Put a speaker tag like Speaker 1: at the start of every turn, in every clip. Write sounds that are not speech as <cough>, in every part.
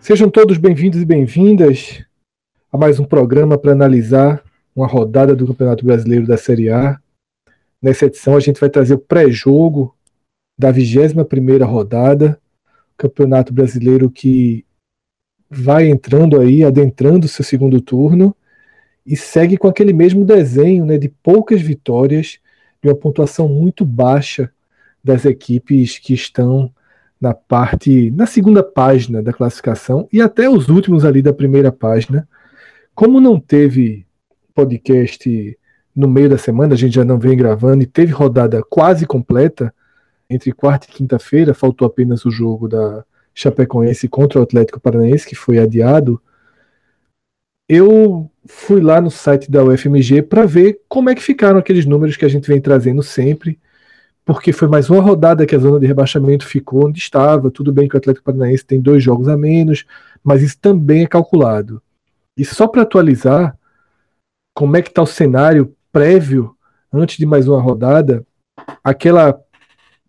Speaker 1: Sejam todos bem-vindos e bem-vindas a mais um programa para analisar uma rodada do Campeonato Brasileiro da Série A. Nessa edição a gente vai trazer o pré-jogo da 21ª rodada, Campeonato Brasileiro que vai entrando aí, adentrando seu segundo turno e segue com aquele mesmo desenho, né, de poucas vitórias, de uma pontuação muito baixa das equipes que estão na parte, na segunda página da classificação e até os últimos ali da primeira página. Como não teve podcast no meio da semana, a gente já não vem gravando e teve rodada quase completa entre quarta e quinta-feira, faltou apenas o jogo da Chapecoense contra o Atlético Paranaense que foi adiado. Eu fui lá no site da UFMG para ver como é que ficaram aqueles números que a gente vem trazendo sempre porque foi mais uma rodada que a zona de rebaixamento ficou onde estava. Tudo bem que o Atlético Paranaense tem dois jogos a menos, mas isso também é calculado. E só para atualizar como é que está o cenário prévio, antes de mais uma rodada, aquela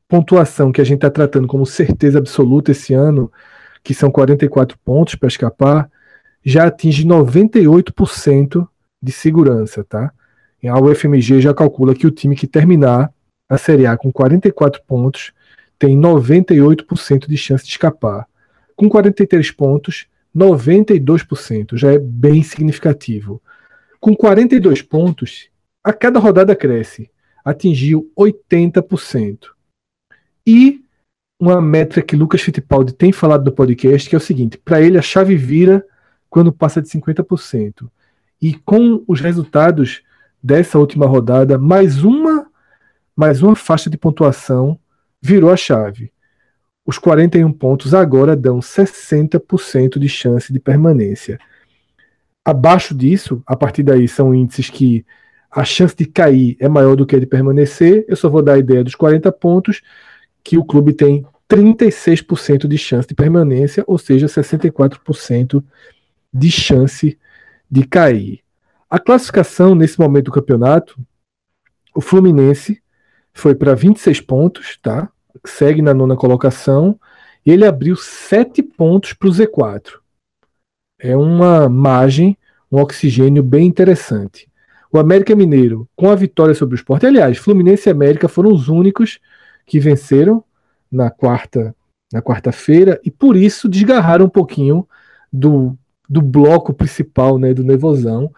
Speaker 1: pontuação que a gente está tratando como certeza absoluta esse ano, que são 44 pontos para escapar, já atinge 98% de segurança, tá? A UFMG já calcula que o time que terminar a Série A com 44 pontos tem 98% de chance de escapar. Com 43 pontos, 92%, já é bem significativo. Com 42 pontos, a cada rodada cresce, atingiu 80%. E uma métrica que Lucas Fittipaldi tem falado no podcast, que é o seguinte: para ele a chave vira quando passa de 50%. E com os resultados dessa última rodada, mais uma mais uma faixa de pontuação virou a chave. Os 41 pontos agora dão 60% de chance de permanência. Abaixo disso, a partir daí são índices que a chance de cair é maior do que a de permanecer. Eu só vou dar a ideia dos 40 pontos, que o clube tem 36% de chance de permanência, ou seja, 64% de chance de cair. A classificação nesse momento do campeonato, o Fluminense foi para 26 pontos, tá? Segue na nona colocação. Ele abriu 7 pontos para o Z4. É uma margem, um oxigênio bem interessante. O América Mineiro, com a vitória sobre o Sport, aliás, Fluminense e América foram os únicos que venceram na quarta na quarta-feira e por isso desgarraram um pouquinho do, do bloco principal né, do Nevozão.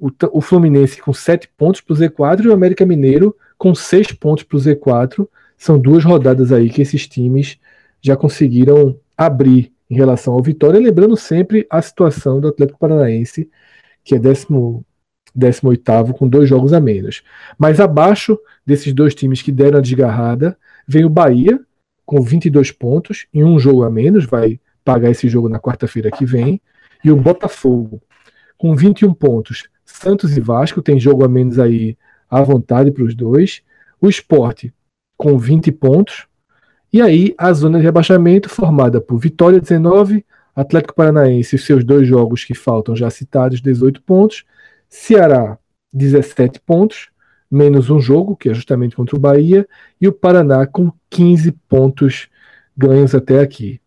Speaker 1: O, o Fluminense com 7 pontos para o Z4 e o América Mineiro com seis pontos para o Z4. São duas rodadas aí que esses times já conseguiram abrir em relação ao Vitória, lembrando sempre a situação do Atlético Paranaense, que é 18 com dois jogos a menos. Mas abaixo desses dois times que deram a desgarrada, vem o Bahia, com 22 pontos, em um jogo a menos, vai pagar esse jogo na quarta-feira que vem, e o Botafogo, com 21 pontos. Santos e Vasco tem jogo a menos aí à vontade para os dois. O esporte com 20 pontos. E aí a zona de rebaixamento formada por Vitória 19, Atlético Paranaense e seus dois jogos que faltam já citados, 18 pontos. Ceará, 17 pontos, menos um jogo, que é justamente contra o Bahia. E o Paraná com 15 pontos ganhos até aqui.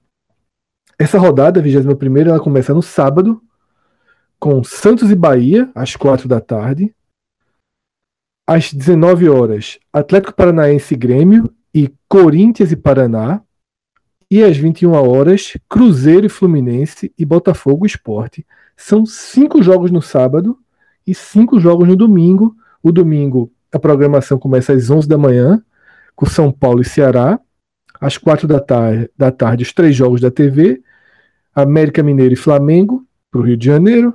Speaker 1: Essa rodada, a 21, ela começa no sábado, com Santos e Bahia, às 4 da tarde. Às 19 horas, Atlético Paranaense e Grêmio e Corinthians e Paraná. E às 21 horas, Cruzeiro e Fluminense e Botafogo Esporte. São cinco jogos no sábado e cinco jogos no domingo. O domingo, a programação começa às 11 da manhã, com São Paulo e Ceará. Às 4 da tarde, da tarde os três jogos da TV. América Mineiro e Flamengo, para o Rio de Janeiro.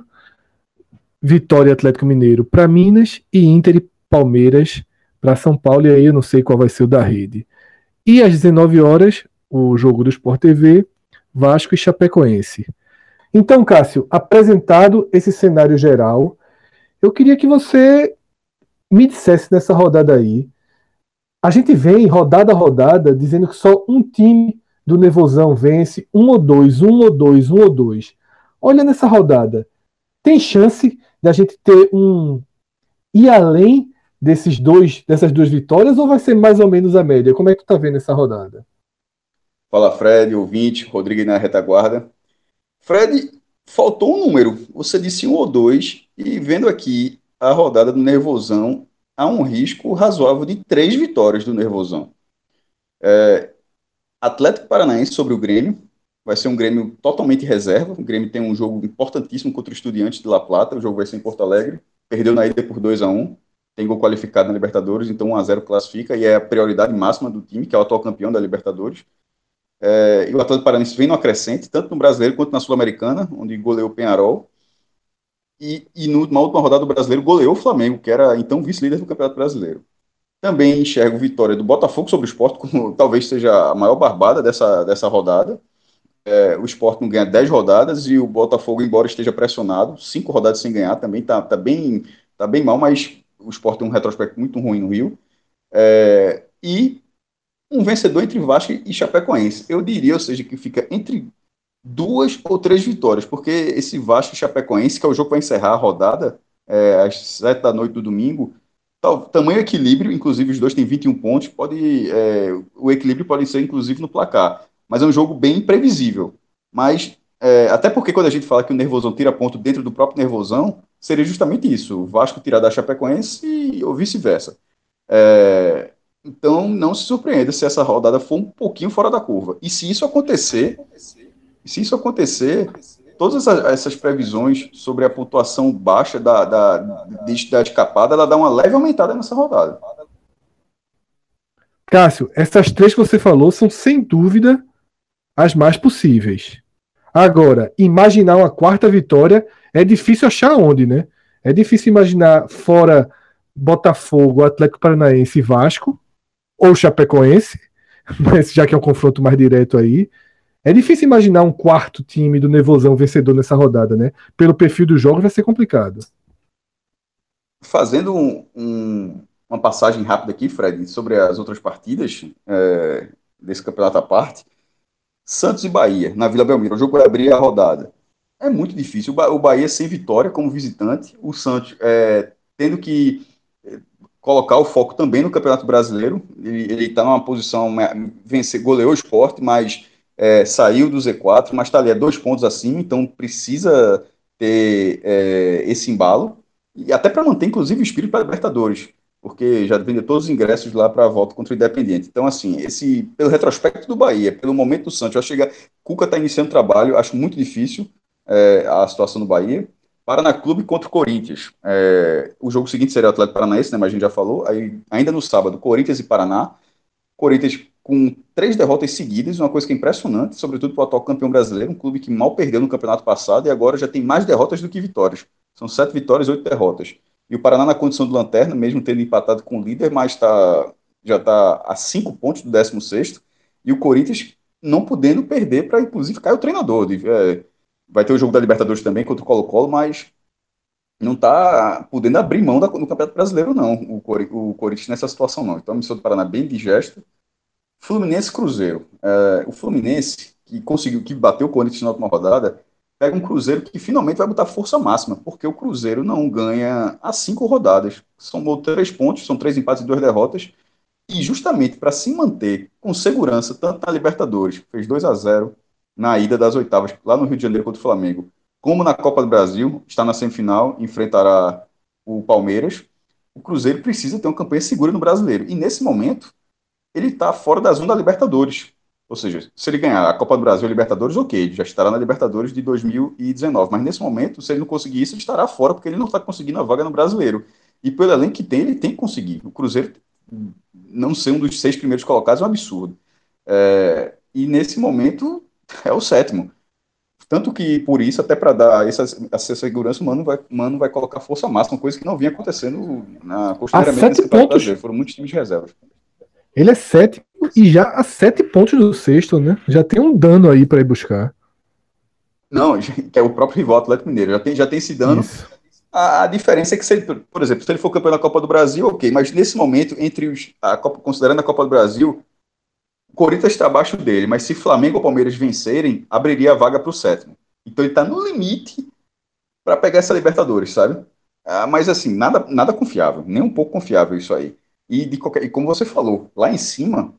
Speaker 1: Vitória Atlético Mineiro para Minas e Inter e Palmeiras para São Paulo, e aí eu não sei qual vai ser o da rede. E às 19 horas, o jogo do Sport TV, Vasco e Chapecoense. Então, Cássio, apresentado esse cenário geral, eu queria que você me dissesse nessa rodada aí. A gente vem rodada a rodada dizendo que só um time do Nevozão vence, um ou dois, um ou dois, um ou dois. olha nessa rodada, tem chance da gente ter um ir além desses dois, dessas duas vitórias ou vai ser mais ou menos a média? Como é que tu tá vendo essa rodada?
Speaker 2: Fala Fred, ouvinte, Rodrigo na retaguarda. Fred, faltou um número. Você disse um ou dois, e vendo aqui a rodada do Nervosão, há um risco razoável de três vitórias do Nervosão. É, Atlético Paranaense sobre o Grêmio, vai ser um Grêmio totalmente reserva. O Grêmio tem um jogo importantíssimo contra o Estudiantes de La Plata, o jogo vai ser em Porto Alegre. Perdeu na ida por 2 a 1 tem gol qualificado na Libertadores, então 1 a 0 classifica e é a prioridade máxima do time, que é o atual campeão da Libertadores. É, e o Atlético Paranaense vem no acrescente, tanto no brasileiro quanto na Sul-Americana, onde goleou o Penharol. E, e numa última rodada do brasileiro goleou o Flamengo, que era então vice-líder do Campeonato Brasileiro. Também enxergo vitória do Botafogo sobre o Sport, como <laughs> talvez seja a maior barbada dessa, dessa rodada. É, o Sport não ganha 10 rodadas e o Botafogo, embora esteja pressionado, 5 rodadas sem ganhar, também está tá bem, tá bem mal, mas o Sport tem um retrospecto muito ruim no Rio. É, e um vencedor entre Vasco e Chapecoense. Eu diria, ou seja, que fica entre duas ou três vitórias, porque esse Vasco e Chapecoense, que é o jogo para encerrar a rodada, é, às sete da noite do domingo, tal, tamanho equilíbrio, inclusive os dois têm 21 pontos, pode, é, o equilíbrio pode ser inclusive no placar, mas é um jogo bem imprevisível. Mas, é, até porque quando a gente fala que o Nervosão tira ponto dentro do próprio Nervosão, seria justamente isso, o Vasco tirar da Chapecoense ou vice-versa. É, então, não se surpreenda se essa rodada for um pouquinho fora da curva. E se isso acontecer, se isso acontecer, todas essas, previsões sobre a pontuação baixa da, da, da escapada, ela dá uma leve aumentada nessa rodada.
Speaker 1: Cássio, essas três que você falou são sem dúvida as mais possíveis. Agora, imaginar uma quarta vitória é difícil achar onde, né? É difícil imaginar fora Botafogo, Atlético Paranaense e Vasco ou Chapecoense, <laughs> mas já que é um confronto mais direto aí, é difícil imaginar um quarto time do Nevozão vencedor nessa rodada, né? Pelo perfil do jogo vai ser complicado.
Speaker 2: Fazendo um, um, uma passagem rápida aqui, Fred, sobre as outras partidas é, desse campeonato à parte. Santos e Bahia, na Vila Belmiro. O jogo vai abrir a rodada. É muito difícil. O Bahia sem vitória como visitante. O Santos é, tendo que colocar o foco também no Campeonato Brasileiro. Ele está numa posição, vencer, goleou o esporte, mas é, saiu do Z4, mas está ali a dois pontos acima, então precisa ter é, esse embalo, e até para manter, inclusive, o espírito para Libertadores, porque já vendeu todos os ingressos lá para a volta contra o Independiente. Então, assim, esse pelo retrospecto do Bahia, pelo momento do Santos, eu acho que Cuca está iniciando trabalho, acho muito difícil é, a situação do Bahia. Paraná Clube contra o Corinthians. É, o jogo seguinte seria o Atlético Paranaense, né, mas a gente já falou. Aí, ainda no sábado, Corinthians e Paraná. Corinthians com três derrotas seguidas, uma coisa que é impressionante, sobretudo para o atual campeão brasileiro, um clube que mal perdeu no campeonato passado e agora já tem mais derrotas do que vitórias. São sete vitórias oito derrotas. E o Paraná na condição do lanterna, mesmo tendo empatado com o líder, mas tá, já está a cinco pontos do 16 E o Corinthians não podendo perder para, inclusive, cair o treinador. De, é, Vai ter o jogo da Libertadores também contra o Colo-Colo, mas não está podendo abrir mão da, no Campeonato Brasileiro, não, o, o Corinthians nessa situação, não. Então, a missão do Paraná bem digesto. Fluminense Cruzeiro. É, o Fluminense, que conseguiu, que bateu o Corinthians na última rodada, pega um Cruzeiro que finalmente vai botar força máxima, porque o Cruzeiro não ganha há cinco rodadas. São três pontos, são três empates e duas derrotas. E justamente para se manter com segurança, tanto na Libertadores, fez 2 a 0 na ida das oitavas, lá no Rio de Janeiro contra o Flamengo, como na Copa do Brasil, está na semifinal, enfrentará o Palmeiras. O Cruzeiro precisa ter uma campanha segura no brasileiro. E nesse momento, ele está fora da zona da Libertadores. Ou seja, se ele ganhar a Copa do Brasil e a Libertadores, ok, já estará na Libertadores de 2019. Mas nesse momento, se ele não conseguir isso, ele estará fora, porque ele não está conseguindo a vaga no brasileiro. E pelo elenco que tem, ele tem que conseguir. O Cruzeiro não ser um dos seis primeiros colocados é um absurdo. É, e nesse momento, é o sétimo. Tanto que, por isso, até para dar essa, essa segurança, o Mano vai, Mano vai colocar força máxima, coisa que não vinha acontecendo na
Speaker 1: costumeiramente nesse pontos. brasileiro.
Speaker 2: Foram muitos times de reservas.
Speaker 1: Ele é sétimo e já a sete pontos do sexto, né? Já tem um dano aí para ir buscar.
Speaker 2: Não, <laughs> que é o próprio rival Atlético Mineiro. Já tem, já tem esse dano. A, a, diferença é que, se ele, por exemplo, se ele for campeão da Copa do Brasil, ok, mas nesse momento, entre os. A Copa, considerando a Copa do Brasil, Corinthians está abaixo dele, mas se Flamengo ou Palmeiras vencerem, abriria a vaga para o sétimo. Então ele está no limite para pegar essa Libertadores, sabe? Ah, mas assim, nada, nada confiável, nem um pouco confiável isso aí. E, de qualquer, e como você falou, lá em cima,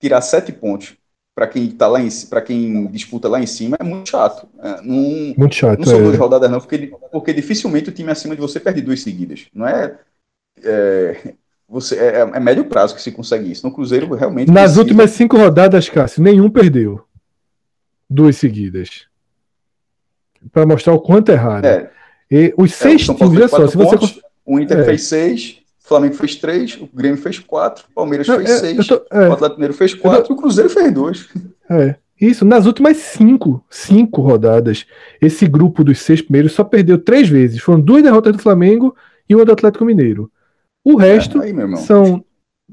Speaker 2: tirar sete pontos para quem tá lá em para quem disputa lá em cima é muito chato. É, não,
Speaker 1: muito chato.
Speaker 2: Não são é. duas rodadas não, porque, porque dificilmente o time acima de você perde duas seguidas. Não é, é você é, é, médio prazo que se consegue isso. No Cruzeiro realmente.
Speaker 1: Nas precisa... últimas cinco rodadas, Cássio, nenhum perdeu duas seguidas para mostrar o quanto é raro. É. E os é, seis times, olha só, se você
Speaker 2: o Inter fez seis, o Flamengo fez três, o Grêmio fez quatro, o Palmeiras fez é, seis, tô, é. o Atlético Mineiro fez quatro, tô... e o Cruzeiro fez dois.
Speaker 1: É. Isso, nas últimas cinco, cinco rodadas, esse grupo dos seis primeiros só perdeu três vezes. Foram duas derrotas do Flamengo e uma do Atlético Mineiro. O resto é, aí, são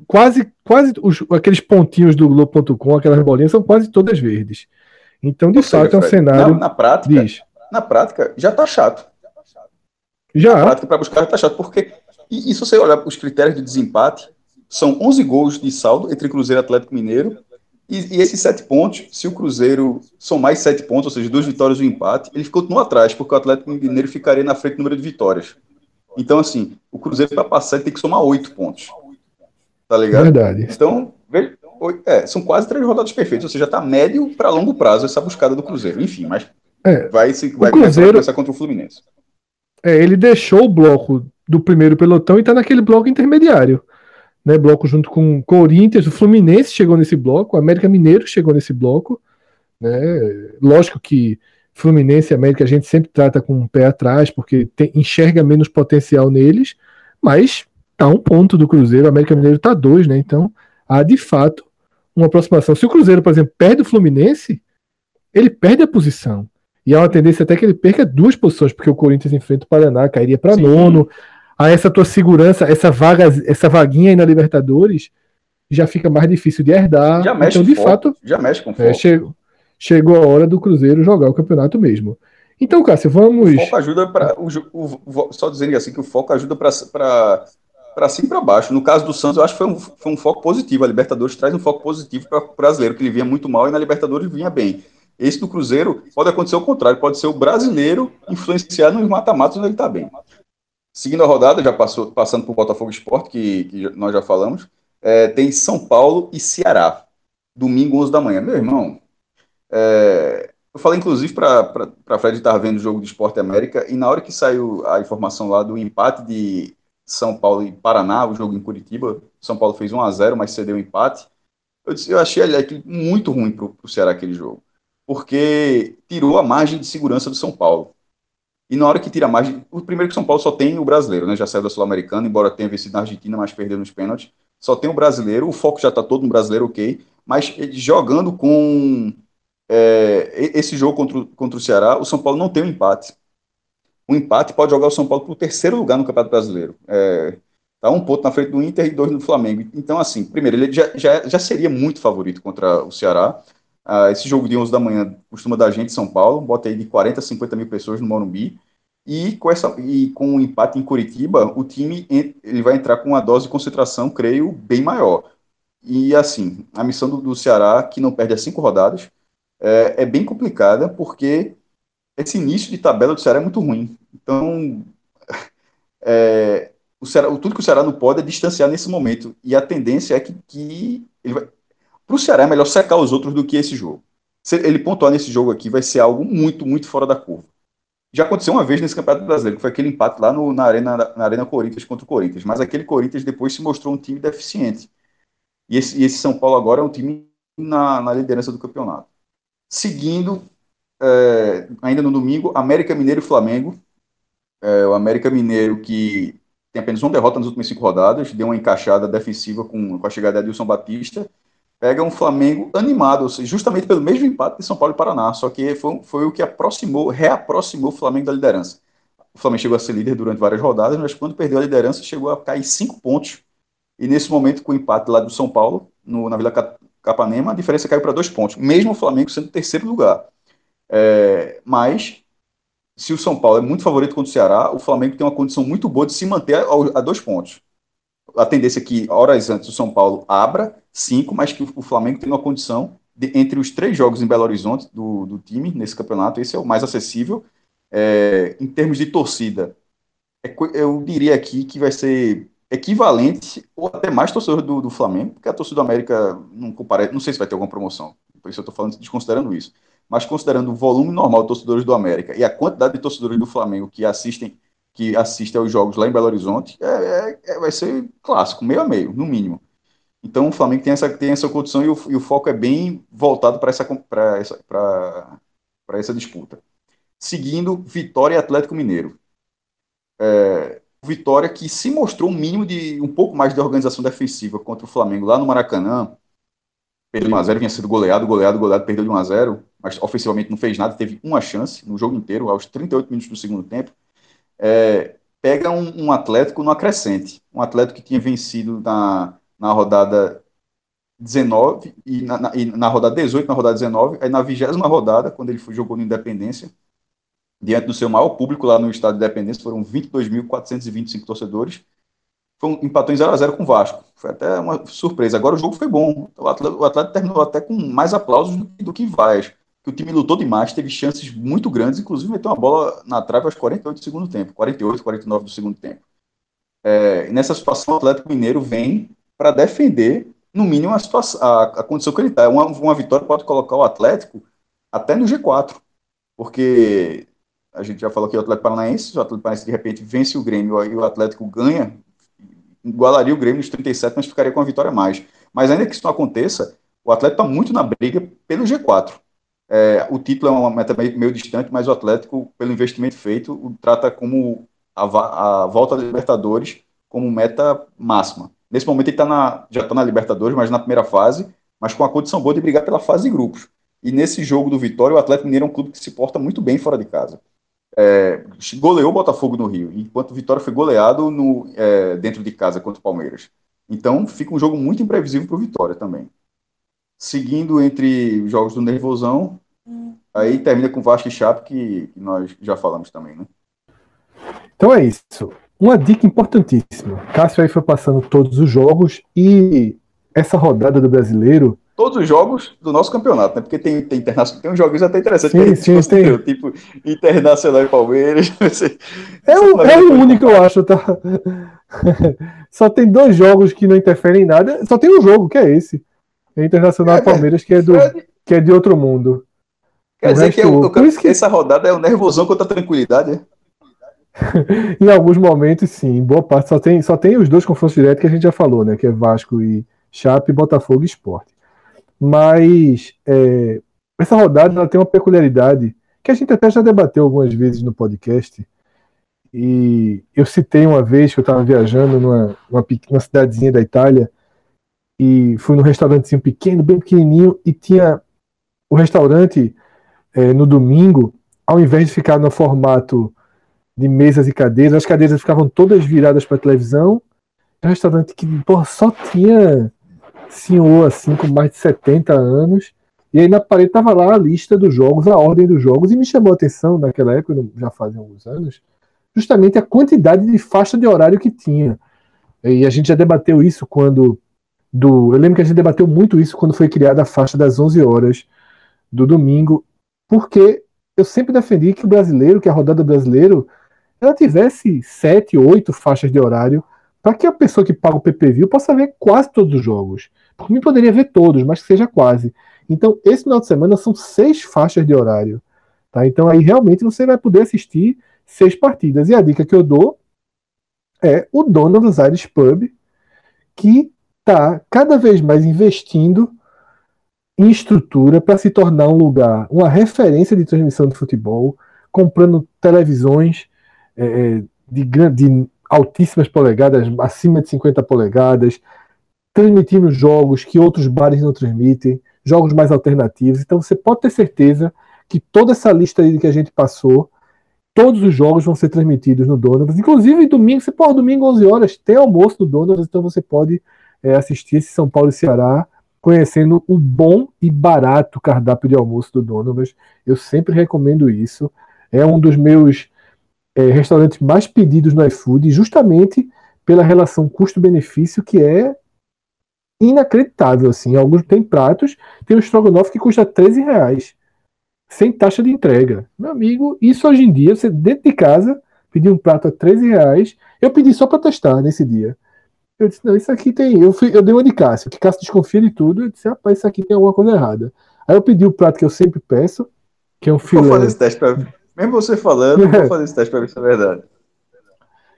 Speaker 1: quase, quase os, aqueles pontinhos do Globo.com, aquelas bolinhas, são quase todas verdes. Então, de Ou fato, seja, é um cenário.
Speaker 2: Na, na prática, diz. na prática, já tá chato.
Speaker 1: Já.
Speaker 2: Na prática, para buscar, já tá chato. Porque, e, e se você olhar os critérios de desempate, são 11 gols de saldo entre Cruzeiro e Atlético Mineiro. E, e, esses sete pontos, se o Cruzeiro são mais sete pontos, ou seja, duas vitórias e um empate, ele continua atrás, porque o Atlético Mineiro ficaria na frente do número de vitórias. Então, assim, o Cruzeiro para passar ele tem que somar oito pontos. Tá ligado?
Speaker 1: Verdade.
Speaker 2: Então, é, são quase três rodadas perfeitas, ou seja, tá médio para longo prazo essa buscada do Cruzeiro. Enfim, mas é, vai, se, vai,
Speaker 1: Cruzeiro,
Speaker 2: começar contra o Fluminense.
Speaker 1: É, ele deixou o bloco do primeiro pelotão e tá naquele bloco intermediário. Né, bloco junto com o Corinthians, o Fluminense chegou nesse bloco, o América Mineiro chegou nesse bloco. Né, lógico que Fluminense e América a gente sempre trata com um pé atrás, porque tem, enxerga menos potencial neles, mas tá um ponto do Cruzeiro, o América Mineiro tá dois, né? Então há de fato uma aproximação. Se o Cruzeiro, por exemplo, perde o Fluminense, ele perde a posição. E há uma tendência até que ele perca duas posições, porque o Corinthians enfrenta o Paraná, cairia para nono. A essa tua segurança, essa vaga, essa vaguinha aí na Libertadores, já fica mais difícil de herdar.
Speaker 2: Já mexe então, de fato, já mexe com
Speaker 1: é, chegou, chegou a hora do Cruzeiro jogar o campeonato mesmo. Então, Cássio, vamos.
Speaker 2: O foco ajuda para. Só dizendo assim que o foco ajuda para para cima e para baixo. No caso do Santos, eu acho que foi um, foi um foco positivo. A Libertadores traz um foco positivo para o brasileiro, que ele vinha muito mal e na Libertadores vinha bem. Esse do Cruzeiro pode acontecer o contrário, pode ser o brasileiro influenciar nos mata-matas onde ele está bem. Seguindo a rodada, já passou, passando por Botafogo Esporte, que, que nós já falamos, é, tem São Paulo e Ceará, domingo 11 da manhã. Meu irmão, é, eu falei inclusive para Fred estar vendo o jogo de Esporte América, e na hora que saiu a informação lá do empate de São Paulo e Paraná, o jogo em Curitiba, São Paulo fez 1 a 0 mas cedeu o empate. Eu, disse, eu achei muito ruim para o Ceará aquele jogo, porque tirou a margem de segurança do São Paulo. E na hora que tira a margem. O primeiro que São Paulo só tem o brasileiro, né? Já saiu da Sul-Americana, embora tenha vencido na Argentina, mas perdeu nos pênaltis. Só tem o brasileiro, o foco já está todo no brasileiro, ok. Mas jogando com é, esse jogo contra, contra o Ceará, o São Paulo não tem um empate um empate pode jogar o São Paulo para o terceiro lugar no Campeonato Brasileiro. É, tá um ponto na frente do Inter e dois no Flamengo. Então, assim, primeiro, ele já, já, já seria muito favorito contra o Ceará. Ah, esse jogo de 11 da manhã costuma dar gente São Paulo, bota aí de 40 a 50 mil pessoas no Morumbi. E com, essa, e com o empate em Curitiba, o time ele vai entrar com uma dose de concentração, creio, bem maior. E assim, a missão do, do Ceará, que não perde as cinco rodadas, é, é bem complicada, porque esse início de tabela do Ceará é muito ruim. Então, <laughs> é, o Ceará, tudo que o Ceará não pode é distanciar nesse momento. E a tendência é que, que ele vai. Para o Ceará é melhor secar os outros do que esse jogo. Se ele pontuar nesse jogo aqui, vai ser algo muito, muito fora da curva. Já aconteceu uma vez nesse Campeonato Brasileiro, que foi aquele empate lá no, na, arena, na Arena Corinthians contra o Corinthians. Mas aquele Corinthians depois se mostrou um time deficiente. E esse, e esse São Paulo agora é um time na, na liderança do campeonato. Seguindo, é, ainda no domingo, América Mineiro e Flamengo. É, o América Mineiro que tem apenas uma derrota nas últimas cinco rodadas, deu uma encaixada defensiva com, com a chegada de Adilson Batista. Pega um Flamengo animado, justamente pelo mesmo empate de São Paulo e Paraná, só que foi, foi o que aproximou, reaproximou o Flamengo da liderança. O Flamengo chegou a ser líder durante várias rodadas, mas quando perdeu a liderança, chegou a cair cinco pontos. E nesse momento, com o empate lá do São Paulo, no, na Vila Capanema, a diferença caiu para dois pontos, mesmo o Flamengo sendo terceiro lugar. É, mas, se o São Paulo é muito favorito contra o Ceará, o Flamengo tem uma condição muito boa de se manter a, a dois pontos. A tendência é que, horas antes, o São Paulo abra cinco, mas que o Flamengo tem uma condição de, entre os três jogos em Belo Horizonte do, do time nesse campeonato, esse é o mais acessível. É, em termos de torcida, é, eu diria aqui que vai ser equivalente ou até mais torcedor do, do Flamengo, porque a torcida do América não compara, não sei se vai ter alguma promoção, por isso eu estou falando desconsiderando isso, mas considerando o volume normal de torcedores do América e a quantidade de torcedores do Flamengo que assistem que assistem aos jogos lá em Belo Horizonte, é, é, é vai ser clássico, meio a meio, no mínimo. Então o Flamengo tem essa, tem essa condição e o, e o foco é bem voltado para essa, essa, essa disputa. Seguindo, Vitória e Atlético Mineiro. É, Vitória que se mostrou um mínimo de um pouco mais de organização defensiva contra o Flamengo lá no Maracanã. Perdeu de 1x0, vinha sido goleado, goleado, goleado, perdeu de 1x0, mas ofensivamente não fez nada, teve uma chance no jogo inteiro, aos 38 minutos do segundo tempo. É, pega um, um, Atlético no acrescente. Um Atlético que tinha vencido na, na rodada 19 e na, na, e na rodada 18, na rodada 19, aí na vigésima rodada, quando ele foi, jogou no Independência, diante do seu maior público lá no estado de Independência, foram 22.425 torcedores. Foi um, empatou em 0x0 com o Vasco. Foi até uma surpresa. Agora o jogo foi bom. O Atlético, o Atlético terminou até com mais aplausos do, do que Vaz. Que o time lutou demais, teve chances muito grandes, inclusive meteu uma bola na trave aos 48 do segundo tempo, 48, 49 do segundo tempo. É, nessa situação, o Atlético Mineiro vem para defender, no mínimo, a, situação, a, a condição que ele está. Uma, uma vitória pode colocar o Atlético até no G4, porque a gente já falou aqui o Atlético Paranaense, o Atlético Paranaense de repente vence o Grêmio e o Atlético ganha, igualaria o Grêmio nos 37, mas ficaria com a vitória a mais. Mas ainda que isso não aconteça, o Atlético está muito na briga pelo G4. É, o título é uma meta meio, meio, distante, mas o Atlético, pelo investimento feito, o trata como a, a volta da Libertadores como meta máxima. Nesse momento ele tá na, já está na Libertadores, mas na primeira fase, mas com a condição boa de brigar pela fase de grupos. E nesse jogo do Vitória, o Atlético Mineiro é um clube que se porta muito bem fora de casa é, goleou o Botafogo no Rio, enquanto o Vitória foi goleado no, é, dentro de casa contra o Palmeiras. Então fica um jogo muito imprevisível para o Vitória também. Seguindo entre os jogos do Nervosão, aí termina com Vasco e Chape, que, que nós já falamos também, né?
Speaker 1: Então é isso. Uma dica importantíssima. Cássio aí foi passando todos os jogos e essa rodada do brasileiro
Speaker 2: todos os jogos do nosso campeonato, né? Porque tem, tem, internacional, tem uns jogos até interessantes.
Speaker 1: Sim, sim, tem.
Speaker 2: Tipo, Internacional e Palmeiras. <laughs>
Speaker 1: é o, é o único, eu acho, tá? <laughs> só tem dois jogos que não interferem em nada. Só tem um jogo, que é esse. É Internacional e é, Palmeiras, que é, do, que é de outro mundo.
Speaker 2: Quer o dizer que, eu, eu, que essa rodada é o nervosão contra a tranquilidade, né? <laughs>
Speaker 1: em alguns momentos, sim. Boa parte só tem, só tem os dois confrontos diretos que a gente já falou, né? Que é Vasco e Chape, Botafogo e Esporte. Mas é, essa rodada ela tem uma peculiaridade que a gente até já debateu algumas vezes no podcast. E eu citei uma vez que eu estava viajando numa uma pequena cidadezinha da Itália e fui num restaurantezinho pequeno, bem pequenininho, e tinha o restaurante é, no domingo, ao invés de ficar no formato de mesas e cadeiras, as cadeiras ficavam todas viradas para a televisão. É um restaurante que porra, só tinha senhor assim com mais de 70 anos. E aí na parede tava lá a lista dos jogos, a ordem dos jogos, e me chamou a atenção naquela época, já fazem alguns anos, justamente a quantidade de faixa de horário que tinha. E a gente já debateu isso quando do, eu lembro que a gente debateu muito isso quando foi criada a faixa das 11 horas do domingo, porque eu sempre defendi que o brasileiro, que a rodada brasileiro, ela tivesse sete, oito faixas de horário para que a pessoa que paga o PPV possa ver quase todos os jogos. Por mim, poderia ver todos, mas que seja quase. Então, esse final de semana são seis faixas de horário. Tá? Então, aí realmente você vai poder assistir seis partidas. E a dica que eu dou é o dono dos Aires Pub, que está cada vez mais investindo em estrutura para se tornar um lugar, uma referência de transmissão de futebol, comprando televisões é, de, de altíssimas polegadas, acima de 50 polegadas, transmitindo jogos que outros bares não transmitem, jogos mais alternativos. Então você pode ter certeza que toda essa lista aí que a gente passou, todos os jogos vão ser transmitidos no Donovan. Inclusive domingo, você pode domingo 11 horas, tem almoço no Donovan, então você pode é, assistir esse São Paulo e Ceará conhecendo o bom e barato cardápio de almoço do Donovan. Eu sempre recomendo isso. É um dos meus é, restaurantes mais pedidos no iFood, justamente pela relação custo-benefício que é inacreditável, assim. Alguns tem pratos, tem um estrogonofe que custa 13 reais, sem taxa de entrega. Meu amigo, isso hoje em dia, você dentro de casa, pedir um prato a 13 reais, eu pedi só para testar nesse dia. Eu disse, não, isso aqui tem. Eu, fui, eu dei uma de Cássio, que Cássio desconfia de tudo. Eu disse, rapaz, isso aqui tem alguma coisa errada. Aí eu pedi o prato que eu sempre peço, que é um filé. Vou
Speaker 2: fazer esse teste pra... Mesmo você falando, vou fazer esse teste para ver se é verdade. <laughs>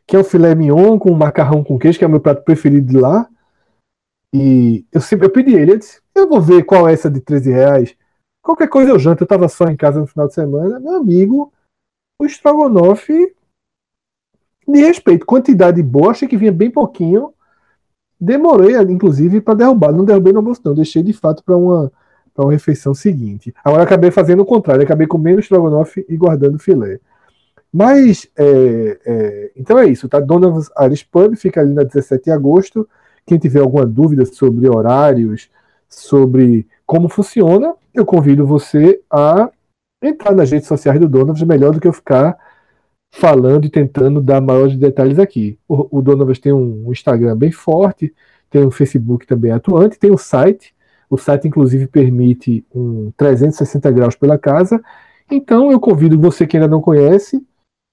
Speaker 1: Que é o filé mignon com macarrão com queijo, que é o meu prato preferido de lá. E eu sempre eu pedi ele, eu disse, eu vou ver qual é essa de 13 reais. Qualquer coisa eu janto, eu tava só em casa no final de semana. Meu amigo, o estrogonofe de respeito, quantidade boa, achei que vinha bem pouquinho. Demorei, inclusive, para derrubar. Não derrubei no almoço, não. Deixei de fato para uma, uma refeição seguinte. Agora acabei fazendo o contrário. Acabei comendo estrogonofe e guardando filé. Mas, é, é, então é isso, tá? Donovan's Irish Pub fica ali na 17 de agosto. Quem tiver alguma dúvida sobre horários, sobre como funciona, eu convido você a entrar nas redes sociais do Donovas, melhor do que eu ficar falando e tentando dar maiores detalhes aqui. O, o Donovas tem um, Instagram bem forte, tem um Facebook também atuante, tem um site. O site, inclusive, permite um 360 graus pela casa. Então, eu convido você que ainda não conhece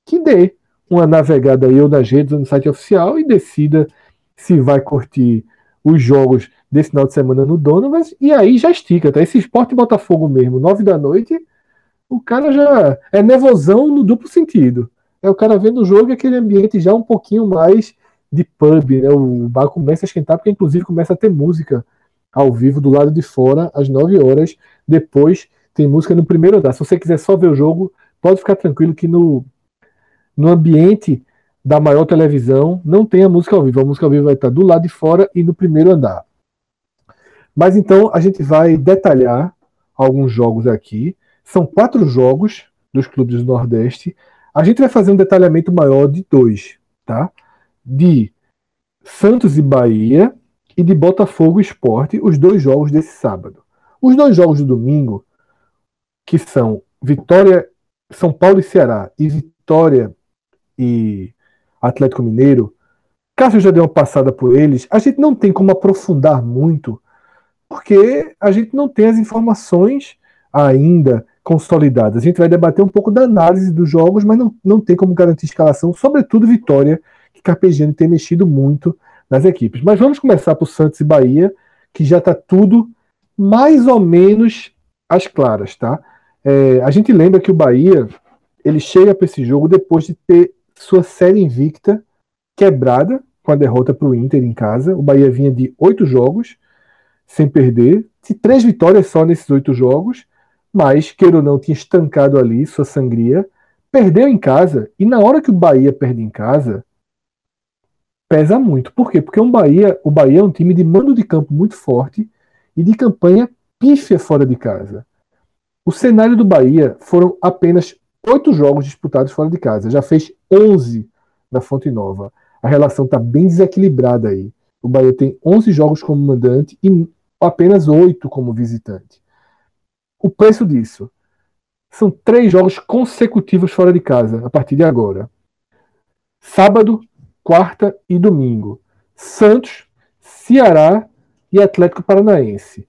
Speaker 1: que dê uma navegada aí ou nas redes ou no site oficial e decida se vai curtir os jogos desse final de semana no Donovas. E aí já estica, tá? Esse esporte Botafogo mesmo, nove da noite, o cara já é nervosão no duplo sentido é o cara vendo o jogo e aquele ambiente já um pouquinho mais de pub, né? O bar começa a esquentar, porque inclusive começa a ter música ao vivo do lado de fora, às 9 horas. Depois tem música no primeiro andar. Se você quiser só ver o jogo, pode ficar tranquilo que no, no ambiente da maior televisão não tem a música ao vivo. A música ao vivo vai estar do lado de fora e no primeiro andar. Mas então a gente vai detalhar alguns jogos aqui. São quatro jogos dos clubes do Nordeste. A gente vai fazer um detalhamento maior de dois, tá? De Santos e Bahia e de Botafogo Esporte, os dois jogos desse sábado. Os dois jogos do domingo, que são Vitória, São Paulo e Ceará e Vitória e Atlético Mineiro, Cássio já deu uma passada por eles, a gente não tem como aprofundar muito, porque a gente não tem as informações ainda consolidadas. A gente vai debater um pouco da análise dos jogos, mas não, não tem como garantir escalação, sobretudo Vitória, que Carpegiani tem mexido muito nas equipes. Mas vamos começar por Santos e Bahia, que já está tudo mais ou menos às claras, tá? É, a gente lembra que o Bahia ele chega para esse jogo depois de ter sua série invicta quebrada com a derrota para o Inter em casa. O Bahia vinha de oito jogos sem perder, de três vitórias só nesses oito jogos mas, queira ou não, tinha estancado ali sua sangria, perdeu em casa, e na hora que o Bahia perde em casa, pesa muito. Por quê? Porque um Bahia, o Bahia é um time de mando de campo muito forte e de campanha pífia fora de casa. O cenário do Bahia foram apenas oito jogos disputados fora de casa. Já fez 11 na Fonte Nova. A relação está bem desequilibrada aí. O Bahia tem 11 jogos como mandante e apenas oito como visitante o preço disso. São três jogos consecutivos fora de casa a partir de agora. Sábado, quarta e domingo. Santos, Ceará e Atlético Paranaense.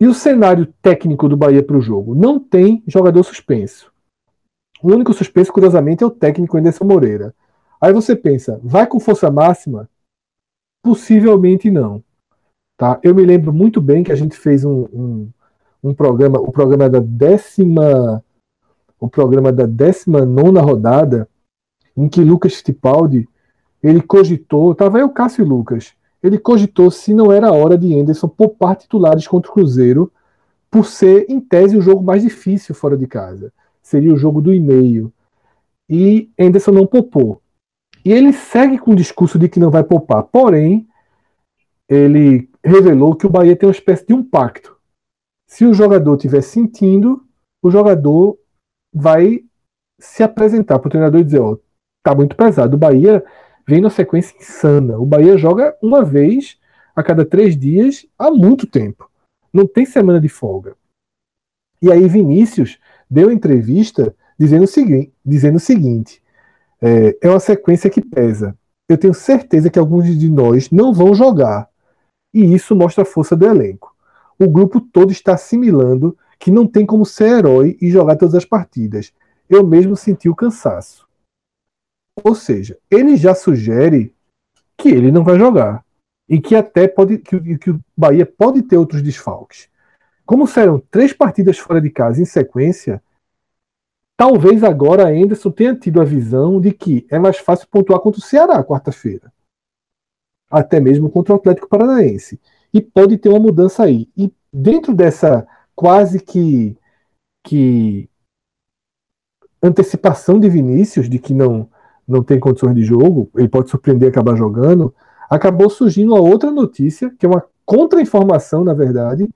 Speaker 1: E o cenário técnico do Bahia para o jogo? Não tem jogador suspenso. O único suspenso, curiosamente, é o técnico Anderson Moreira. Aí você pensa, vai com força máxima? Possivelmente não. Tá? Eu me lembro muito bem que a gente fez um, um, um programa, o programa da décima, o programa da décima nona rodada, em que Lucas Fittipaldi ele cogitou, estava aí o Cássio Lucas, ele cogitou se não era hora de Anderson poupar titulares contra o Cruzeiro, por ser, em tese, o jogo mais difícil fora de casa. Seria o jogo do e-mail. E Anderson não poupou. E ele segue com o discurso de que não vai poupar. Porém, ele revelou que o Bahia tem uma espécie de um pacto se o jogador estiver sentindo, o jogador vai se apresentar para o treinador e dizer: Ó, tá muito pesado. O Bahia vem na sequência insana. O Bahia joga uma vez a cada três dias há muito tempo. Não tem semana de folga. E aí Vinícius deu entrevista dizendo o seguinte: dizendo o seguinte é, é uma sequência que pesa. Eu tenho certeza que alguns de nós não vão jogar. E isso mostra a força do elenco. O grupo todo está assimilando que não tem como ser herói e jogar todas as partidas. Eu mesmo senti o cansaço. Ou seja, ele já sugere que ele não vai jogar e que até pode que, que o Bahia pode ter outros desfalques. Como serão três partidas fora de casa em sequência, talvez agora Anderson tenha tido a visão de que é mais fácil pontuar contra o Ceará quarta-feira, até mesmo contra o Atlético Paranaense, e pode ter uma mudança aí. E dentro dessa quase que que antecipação de Vinícius de que não não tem condições de jogo, ele pode surpreender e acabar jogando, acabou surgindo uma outra notícia, que é uma contra-informação, na verdade,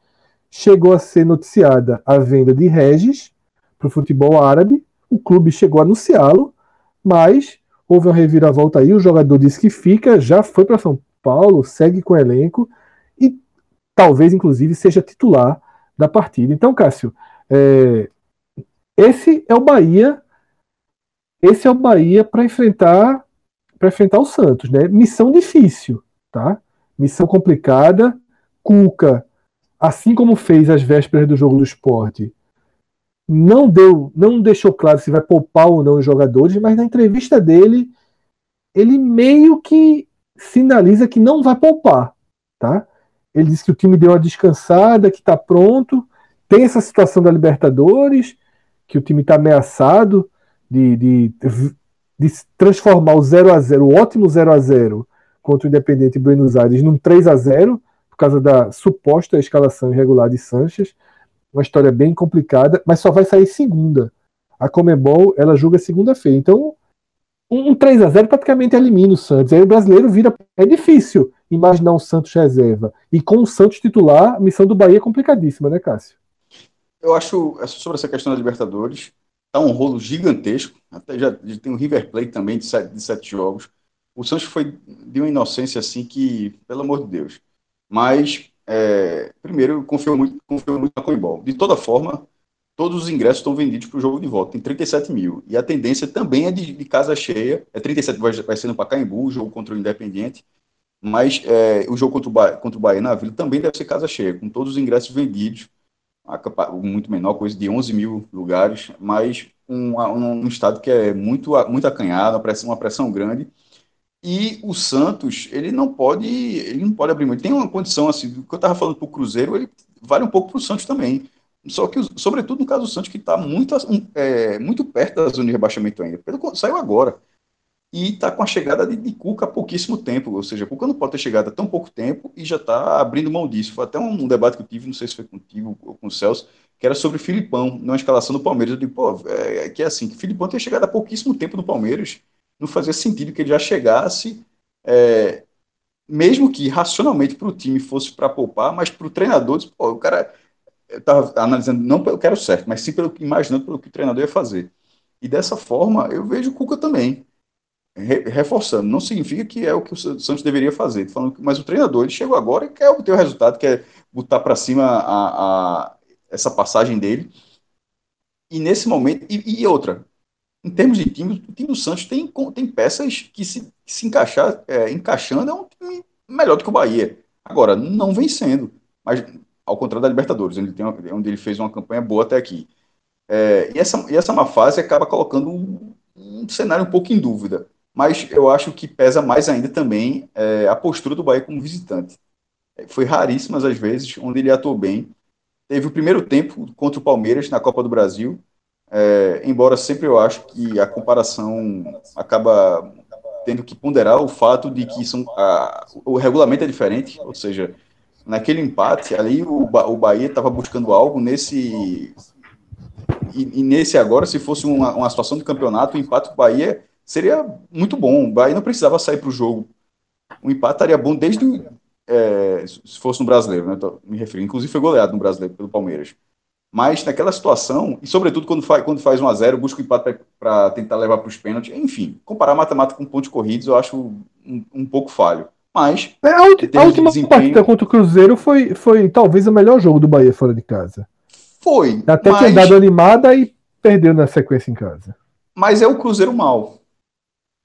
Speaker 1: chegou a ser noticiada a venda de Regis para o futebol árabe, o clube chegou a anunciá-lo, mas houve uma reviravolta aí, o jogador disse que fica, já foi para São Paulo, segue com o elenco e talvez, inclusive, seja titular da partida. Então, Cássio, é, esse é o Bahia esse é o Bahia para enfrentar para enfrentar o Santos, né? Missão difícil, tá? Missão complicada. Cuca, assim como fez às vésperas do jogo do esporte, não deu, não deixou claro se vai poupar ou não os jogadores, mas na entrevista dele, ele meio que sinaliza que não vai poupar, tá? Ele disse que o time deu uma descansada, que está pronto. Tem essa situação da Libertadores, que o time está ameaçado de, de, de transformar o 0 a 0 o ótimo 0 a 0 contra o Independente Buenos Aires num 3 a 0 por causa da suposta escalação irregular de Sanches. Uma história bem complicada, mas só vai sair segunda. A Comebol ela julga segunda-feira. Então, um 3 a 0 praticamente elimina o Santos. Aí o brasileiro vira. É difícil imaginar um Santos reserva. E com o Santos titular, a missão do Bahia é complicadíssima, né, Cássio?
Speaker 2: Eu acho, sobre essa questão da Libertadores, Tá um rolo gigantesco. Até já, tem um River Plate também de sete, de sete jogos. O Santos foi de uma inocência assim que, pelo amor de Deus. Mas, é, primeiro, confio muito, confio muito na Coibol. De toda forma, todos os ingressos estão vendidos para o jogo de volta. Tem 37 mil. E a tendência também é de, de casa cheia. É 37 vai, vai ser no Pacaembu, o jogo contra o Independiente. Mas é, o jogo contra o, ba contra o Bahia na Vila também deve ser casa cheia, com todos os ingressos vendidos muito menor, coisa de 11 mil lugares, mas um, um, estado que é muito, muito acanhado, uma pressão, uma pressão grande. E o Santos, ele não pode, ele não pode abrir muito. Tem uma condição assim, que eu estava falando para o Cruzeiro, ele vale um pouco para o Santos também. Só que, sobretudo no caso do Santos, que está muito, é, muito perto da zona de rebaixamento ainda. Saiu agora e está com a chegada de, de, Cuca há pouquíssimo tempo, ou seja, Cuca não pode ter chegado há tão pouco tempo e já está abrindo mão disso. Foi até um, um, debate que eu tive, não sei se foi contigo ou com o Celso, que era sobre Filipão, na escalação do Palmeiras. Eu digo, pô, é, é que é assim, que Filipão tinha chegado há pouquíssimo tempo no Palmeiras, não fazia sentido que ele já chegasse, é, mesmo que racionalmente para o time fosse para poupar, mas para o treinador, pô, o cara estava analisando, não pelo que era certo, mas sim pelo imaginando pelo que o treinador ia fazer. E dessa forma, eu vejo o Cuca também reforçando, não significa que é o que o Santos deveria fazer, falando que, mas o treinador ele chegou agora e quer obter o resultado, quer botar para cima a, a, essa passagem dele. E nesse momento, e, e, outra, em termos de time, o time do Santos tem, tem peças que se, se encaixar, é, encaixando é um time melhor do que o Bahia. Agora, não vencendo, mas ao contrário da Libertadores, onde, tem, onde ele fez uma campanha boa até aqui. É, e, essa, e essa má fase acaba colocando um, um cenário um pouco em dúvida mas eu acho que pesa mais ainda também é, a postura do Bahia como visitante. É, foi raríssimas as vezes onde ele atuou bem. Teve o primeiro tempo contra o Palmeiras na Copa do Brasil, é, embora sempre eu acho que a comparação acaba tendo que ponderar o fato de que são, a, o regulamento é diferente, ou seja, naquele empate ali o, o Bahia estava buscando algo nesse e, e, nesse agora, se fosse uma, uma situação de campeonato, o empate do Bahia seria muito bom. O Bahia não precisava sair para o jogo. O empate estaria bom desde é, se fosse no brasileiro, né? Tô me referindo. Inclusive foi goleado no brasileiro pelo Palmeiras. Mas naquela situação, e sobretudo quando faz, quando faz 1 a 0 busca o empate para tentar levar para os pênaltis. Enfim, comparar matemática com pontos corridos eu acho um, um pouco falho. Mas.
Speaker 1: É, a, a última de partida contra o Cruzeiro foi, foi talvez o melhor jogo do Bahia fora de casa.
Speaker 2: Foi.
Speaker 1: Até mas... tinha dado animada e perdeu na sequência em casa.
Speaker 2: Mas é o Cruzeiro mal.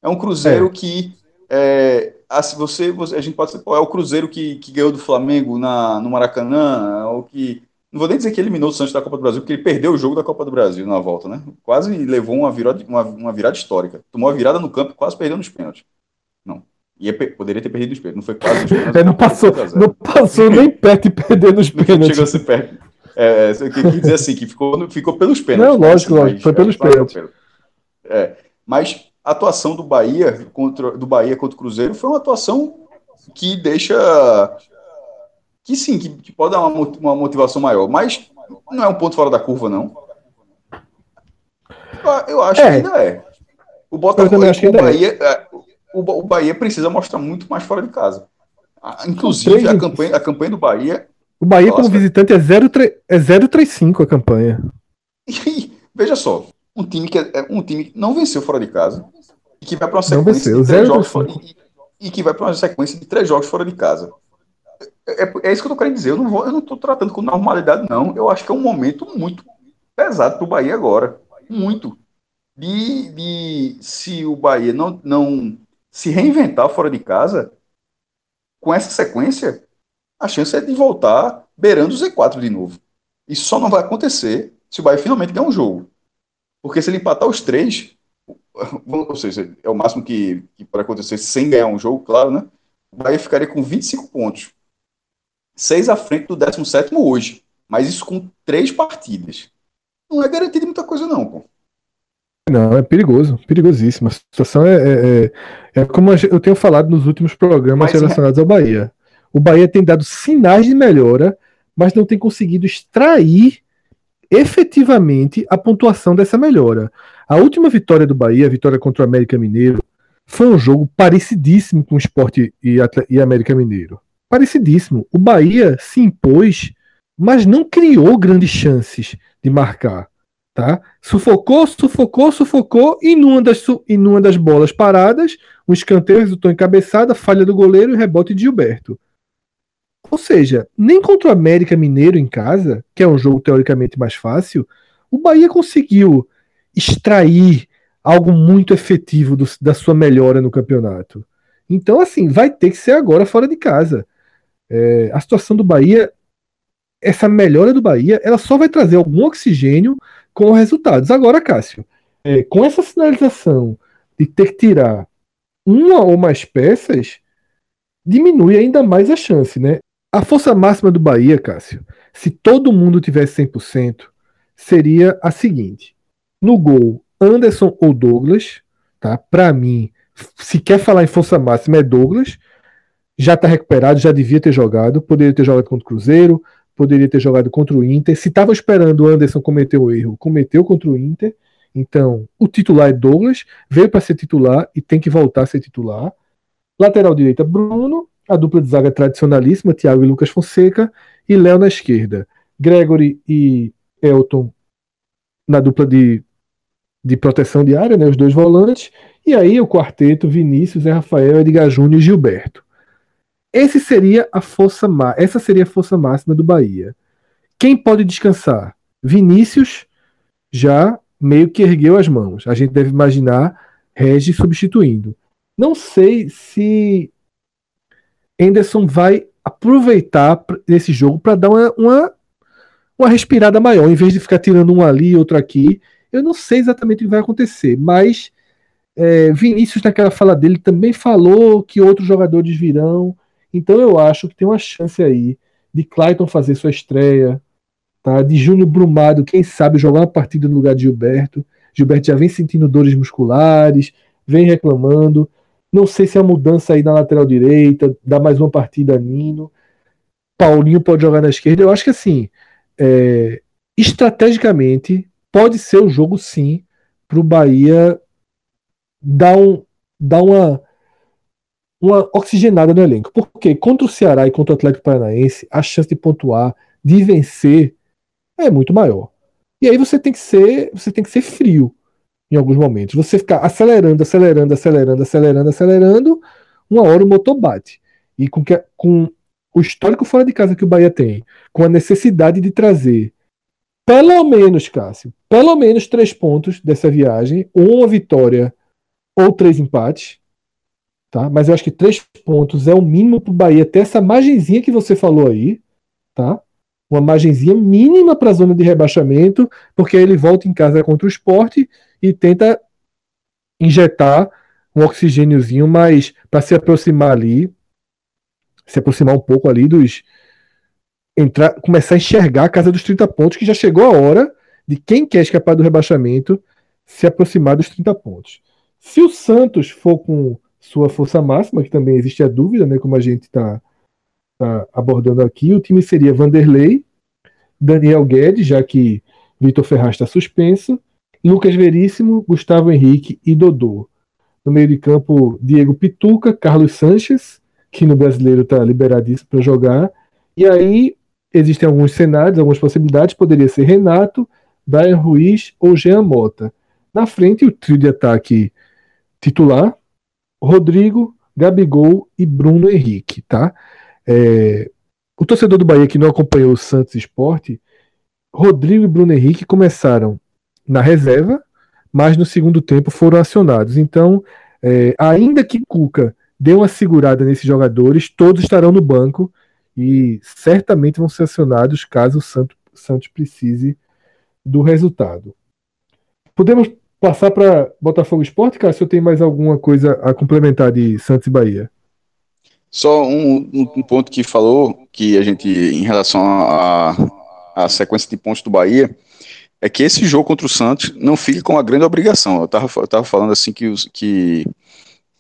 Speaker 2: É um Cruzeiro é. que é, assim, você, você, a gente pode ser, pô, é o Cruzeiro que, que ganhou do Flamengo na, no Maracanã, ou que. Não vou nem dizer que eliminou o Santos da Copa do Brasil, porque ele perdeu o jogo da Copa do Brasil na volta, né? Quase levou uma virada, uma, uma virada histórica. Tomou a virada no campo e quase perdeu nos pênaltis. Não. Ia, poderia ter perdido nos pênaltis. Não foi quase nos
Speaker 1: pênaltis. <laughs> É, não, passou, não passou nem perto de perder nos pênaltis.
Speaker 2: Chegou a ser perto. É, eu quis dizer assim, que ficou, ficou pelos pênaltis.
Speaker 1: Não, lógico, lógico. Foi pelos pênaltis.
Speaker 2: É, mas a atuação do Bahia contra, do Bahia contra o Cruzeiro foi uma atuação que deixa. Que sim, que, que pode dar uma, uma motivação maior, mas não é um ponto fora da curva, não. Eu acho é. que ainda é. O Botafogo, o é. Bahia, é. o, Bahia precisa mostrar muito mais fora de casa. Inclusive, a campanha, a campanha do Bahia.
Speaker 1: O Bahia, nossa, como visitante, é 0,35 é a campanha. <laughs>
Speaker 2: E, veja só, um time que é, um time que não venceu fora de casa e que vai para uma sequência venceu, de três jogos fora, e, e, que vai para uma sequência de três jogos fora de casa. É, é, isso que eu tô querendo dizer. Eu não vou, eu não estou tratando com normalidade, não. Eu acho que é um momento muito pesado para o Bahia agora, muito. De, de se o Bahia não, não se reinventar fora de casa, com essa sequência, a chance é de voltar beirando o Z4 de novo. Isso só não vai acontecer se o Bahia finalmente ganhar um jogo. Porque se ele empatar os três, <laughs> ou seja, é o máximo que, que pode acontecer sem ganhar um jogo, claro, né? O Bahia ficaria com 25 pontos. Seis à frente do 17 hoje. Mas isso com três partidas. Não é garantido muita coisa, não, pô.
Speaker 1: Não, é perigoso, perigosíssimo. A situação é, é, é, é como eu tenho falado nos últimos programas mas, relacionados ao Bahia. O Bahia tem dado sinais de melhora, mas não tem conseguido extrair efetivamente a pontuação dessa melhora. A última vitória do Bahia, a vitória contra o América Mineiro, foi um jogo parecidíssimo com o Esporte e, e América Mineiro. Parecidíssimo. O Bahia se impôs, mas não criou grandes chances de marcar. Tá? Sufocou, sufocou, sufocou, e numa das, e numa das bolas paradas, um escanteio resultou em cabeçada, falha do goleiro e rebote de Gilberto. Ou seja, nem contra o América Mineiro em casa, que é um jogo teoricamente mais fácil, o Bahia conseguiu extrair algo muito efetivo do, da sua melhora no campeonato. Então, assim, vai ter que ser agora fora de casa. É, a situação do Bahia, essa melhora do Bahia, ela só vai trazer algum oxigênio com resultados. Agora, Cássio, é, com essa sinalização de ter que tirar uma ou mais peças, diminui ainda mais a chance, né? A força máxima do Bahia, Cássio, se todo mundo tivesse 100%, seria a seguinte: no gol, Anderson ou Douglas, tá? Para mim, se quer falar em força máxima, é Douglas. Já está recuperado, já devia ter jogado, poderia ter jogado contra o Cruzeiro, poderia ter jogado contra o Inter. Se estava esperando o Anderson cometer o erro, cometeu contra o Inter. Então, o titular é Douglas, veio para ser titular e tem que voltar a ser titular. Lateral direita, Bruno a dupla de zaga tradicionalíssima, Thiago e Lucas Fonseca, e Léo na esquerda. Gregory e Elton na dupla de, de proteção de área, né, os dois volantes, e aí o quarteto Vinícius, Zé Rafael, Edgar Júnior e Gilberto. Esse seria a força essa seria a força máxima do Bahia. Quem pode descansar? Vinícius já meio que ergueu as mãos. A gente deve imaginar Regis substituindo. Não sei se Anderson vai aproveitar esse jogo para dar uma, uma, uma, respirada maior, em vez de ficar tirando um ali e outro aqui. Eu não sei exatamente o que vai acontecer, mas é, Vinícius, naquela fala dele, também falou que outros jogadores virão. Então eu acho que tem uma chance aí de Clayton fazer sua estreia, tá? de Júnior Brumado, quem sabe, jogar uma partida no lugar de Gilberto. Gilberto já vem sentindo dores musculares, vem reclamando. Não sei se é a mudança aí na lateral direita, dá mais uma partida a Nino. Paulinho pode jogar na esquerda. Eu acho que assim, é, estrategicamente, pode ser o jogo sim para o Bahia dar, um, dar uma, uma oxigenada no elenco. Porque contra o Ceará e contra o Atlético Paranaense, a chance de pontuar, de vencer, é muito maior. E aí você tem que ser, você tem que ser frio em alguns momentos. Você ficar acelerando, acelerando, acelerando, acelerando, acelerando, uma hora o motor bate. E com, que, com o histórico fora de casa que o Bahia tem, com a necessidade de trazer pelo menos, Cássio, pelo menos três pontos dessa viagem, ou uma vitória ou três empates, tá? Mas eu acho que três pontos é o mínimo para o Bahia ter essa margenzinha que você falou aí, tá? Uma margenzinha mínima para a zona de rebaixamento, porque aí ele volta em casa contra o esporte e tenta injetar um oxigêniozinho mais para se aproximar ali, se aproximar um pouco ali dos entrar, começar a enxergar a casa dos 30 pontos, que já chegou a hora de quem quer escapar do rebaixamento se aproximar dos 30 pontos. Se o Santos for com sua força máxima, que também existe a dúvida, né, como a gente está tá abordando aqui, o time seria Vanderlei, Daniel Guedes, já que Vitor Ferraz está suspenso, Lucas Veríssimo, Gustavo Henrique e Dodô. No meio de campo, Diego Pituca, Carlos Sanches, que no brasileiro está liberadíssimo para jogar. E aí existem alguns cenários, algumas possibilidades. Poderia ser Renato, Brian Ruiz ou Jean Mota. Na frente, o trio de ataque titular, Rodrigo, Gabigol e Bruno Henrique, tá? É, o torcedor do Bahia que não acompanhou o Santos Esporte, Rodrigo e Bruno Henrique começaram na reserva, mas no segundo tempo foram acionados. Então, é, ainda que Cuca dê uma segurada nesses jogadores, todos estarão no banco e certamente vão ser acionados caso o Santos, Santos precise do resultado. Podemos passar para Botafogo Esporte, cara? Se eu tenho mais alguma coisa a complementar de Santos e Bahia.
Speaker 2: Só um, um, ponto que falou que a gente, em relação à sequência de pontos do Bahia, é que esse jogo contra o Santos não fique com a grande obrigação. Eu estava eu tava falando assim que, os, que,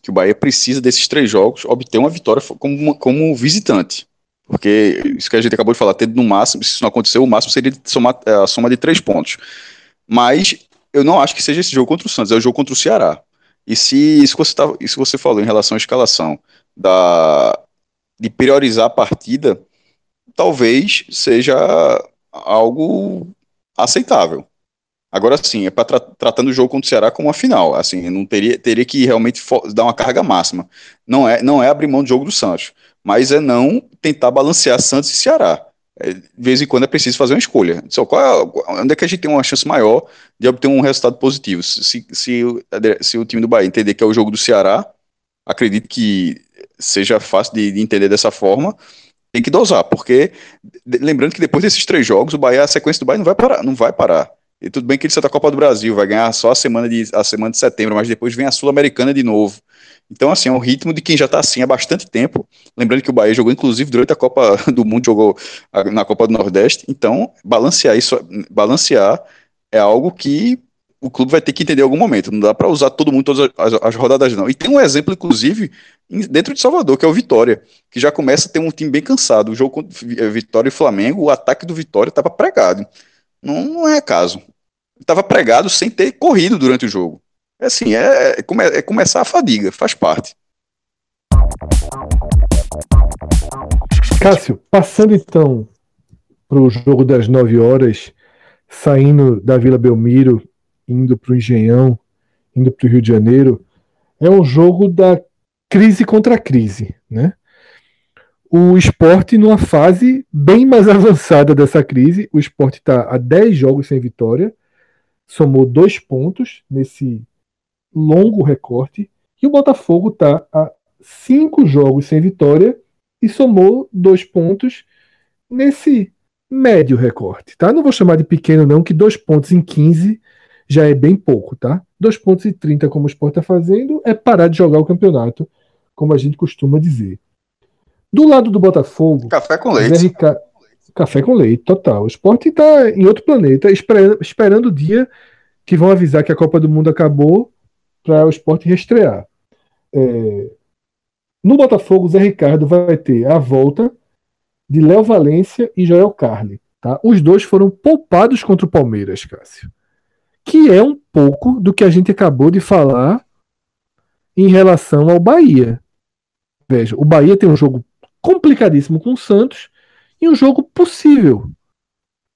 Speaker 2: que o Bahia precisa desses três jogos obter uma vitória como, como visitante. Porque isso que a gente acabou de falar, tendo no máximo, se isso não acontecer, o máximo seria somar, a soma de três pontos. Mas eu não acho que seja esse jogo contra o Santos, é o jogo contra o Ceará. E se isso você, tá, isso você falou em relação à escalação da, de priorizar a partida, talvez seja algo aceitável. Agora sim, é para tra tratando o jogo contra o Ceará como uma final, assim, não teria, teria que realmente dar uma carga máxima. Não é, não é abrir mão do jogo do Santos, mas é não tentar balancear Santos e Ceará. É, de vez em quando é preciso fazer uma escolha. Só qual é, onde é que a gente tem uma chance maior de obter um resultado positivo? Se, se, se o time do Bahia entender que é o jogo do Ceará, acredito que seja fácil de, de entender dessa forma tem que dosar, porque lembrando que depois desses três jogos, o Bahia, a sequência do Bahia não vai parar, não vai parar. E tudo bem que ele está a Copa do Brasil, vai ganhar só a semana de, a semana de setembro, mas depois vem a Sul-Americana de novo. Então, assim, é um ritmo de quem já está assim há bastante tempo. Lembrando que o Bahia jogou, inclusive, durante a Copa do Mundo, jogou na Copa do Nordeste. Então, balancear isso, balancear é algo que o clube vai ter que entender em algum momento. Não dá para usar todo mundo todas as, as, rodadas, não. E tem um exemplo, inclusive, dentro de Salvador, que é o Vitória, que já começa a ter um time bem cansado. O jogo contra Vitória e Flamengo, o ataque do Vitória estava pregado. Não, não é caso. Estava pregado sem ter corrido durante o jogo. É assim, é, é, é começar a fadiga, faz parte.
Speaker 1: Cássio, passando então para o jogo das 9 horas, saindo da Vila Belmiro, indo para o Engenhão, indo para o Rio de Janeiro, é um jogo da crise contra crise, né? O esporte numa fase bem mais <laughs> avançada dessa crise. O esporte está a 10 jogos sem vitória, somou dois pontos nesse longo recorte, e o Botafogo está a cinco jogos sem vitória e somou dois pontos nesse médio recorte, tá? Não vou chamar de pequeno não, que dois pontos em 15 já é bem pouco, tá? Dois pontos e 30 como o Sport está fazendo é parar de jogar o campeonato, como a gente costuma dizer. Do lado do Botafogo.
Speaker 2: Café com leite.
Speaker 1: Café com leite, total. O Sport está em outro planeta, esperando, esperando o dia que vão avisar que a Copa do Mundo acabou para o Sport restrear. É... No Botafogo, o Zé Ricardo vai ter a volta de Léo Valência e Joel Carli. Tá? Os dois foram poupados contra o Palmeiras, Cássio que é um pouco do que a gente acabou de falar em relação ao Bahia. Veja, o Bahia tem um jogo complicadíssimo com o Santos e um jogo possível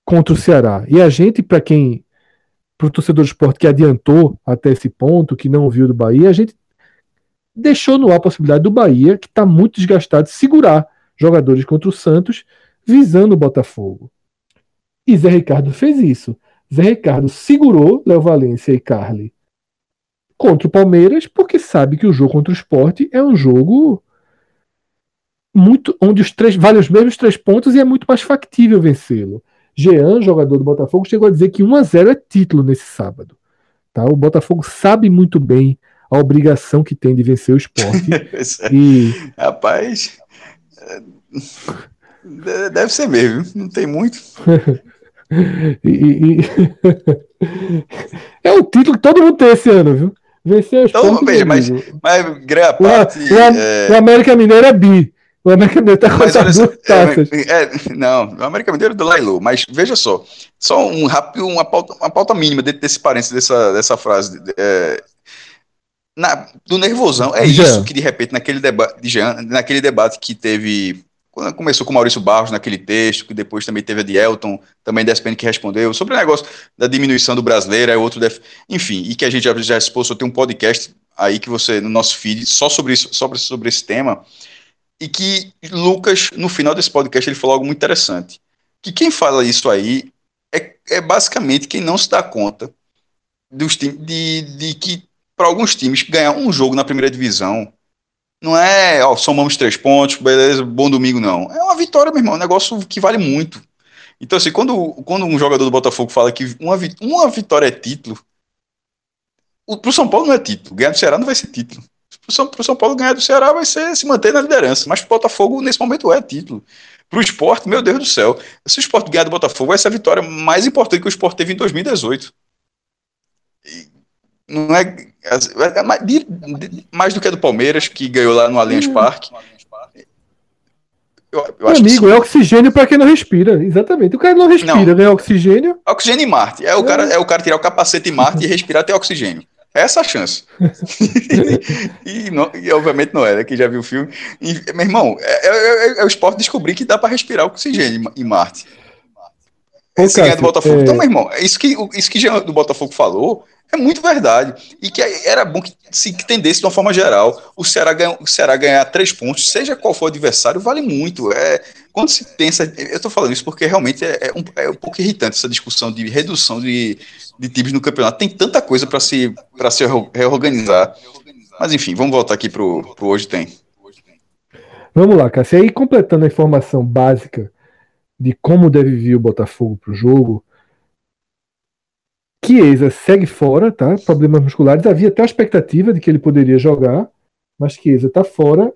Speaker 1: contra o Ceará. E a gente, para quem, para o torcedor do esporte que adiantou até esse ponto, que não viu do Bahia, a gente deixou no ar a possibilidade do Bahia, que está muito desgastado, segurar jogadores contra o Santos, visando o Botafogo. E Zé Ricardo fez isso. Zé Ricardo segurou Léo Valência e Carly contra o Palmeiras, porque sabe que o jogo contra o esporte é um jogo muito onde os três valem os mesmos três pontos e é muito mais factível vencê-lo. Jean, jogador do Botafogo, chegou a dizer que 1 a 0 é título nesse sábado. Tá? O Botafogo sabe muito bem a obrigação que tem de vencer o esporte. <laughs>
Speaker 2: e... Rapaz, deve ser mesmo, não tem muito. <laughs>
Speaker 1: e, e... <laughs> é o título que todo mundo tem esse ano, viu? Vencer o esporte. Então,
Speaker 2: bem, mas, mas grande parte.
Speaker 1: O, o, é... o América Mineiro é bi. O América Mineiro tá com
Speaker 2: as duas taças. É, é, não, o América Mineiro é do Lailu, mas veja só, só um rápido, uma pauta, uma pauta mínima dentro desse parênteses dessa, dessa frase. É, na, do nervosão, é Jean. isso que de repente naquele debate, de Jean, naquele debate que teve, quando começou com Maurício Barros naquele texto, que depois também teve a de Elton, também da SPN que respondeu, sobre o negócio da diminuição do brasileiro, é outro, def... enfim, e que a gente já, já expôs, tem um podcast aí que você, no nosso feed, só sobre isso, sobre, sobre esse tema, e que Lucas, no final desse podcast, ele falou algo muito interessante. Que quem fala isso aí é, é basicamente quem não se dá conta dos de, de que, para alguns times, ganhar um jogo na primeira divisão não é, ó, somamos três pontos, beleza, bom domingo, não. É uma vitória, meu irmão, é um negócio que vale muito. Então, assim, quando, quando um jogador do Botafogo fala que uma, uma vitória é título, o São Paulo não é título, ganhar do Ceará não vai ser título pro São, pro São Paulo ganhar do Ceará vai ser se manter na liderança. Mas pro Botafogo, nesse momento, é título. Pro esporte, meu Deus do céu. Se o esporte ganhar do Botafogo, vai ser a vitória mais importante que o esporte teve em 2018. E não é, é, é mais, mais, do que a do Palmeiras, que ganhou lá no Allianz Parque.
Speaker 1: Eu, eu amigo, que... é oxigênio para quem não respira. Exatamente. O cara não respira, não. ganha oxigênio.
Speaker 2: Oxigênio em Marte. É o, é. Cara, é o cara tirar o capacete em Marte e respirar até oxigênio. Essa a chance. <laughs> e, não, e, obviamente não é, né? Quem já viu o filme. E, meu irmão, é, é, é, é o esporte descobrir que dá para respirar oxigênio em, em Marte. Esse Cássio, do Botafogo. É... Então, meu irmão, isso que, isso que o do Botafogo falou é muito verdade. E que era bom que se tendesse de uma forma geral. O Ceará, ganha, o Ceará ganhar três pontos, seja qual for o adversário, vale muito. É, quando se pensa. Eu estou falando isso porque realmente é, é, um, é um pouco irritante essa discussão de redução de, de times no campeonato. Tem tanta coisa para se, se reorganizar. Mas enfim, vamos voltar aqui para o Hoje Tem.
Speaker 1: Vamos lá, Cássio. E aí, completando a informação básica de como deve vir o Botafogo para o jogo, Chiesa segue fora, tá? Problemas musculares. Havia até a expectativa de que ele poderia jogar, mas Chiesa está fora.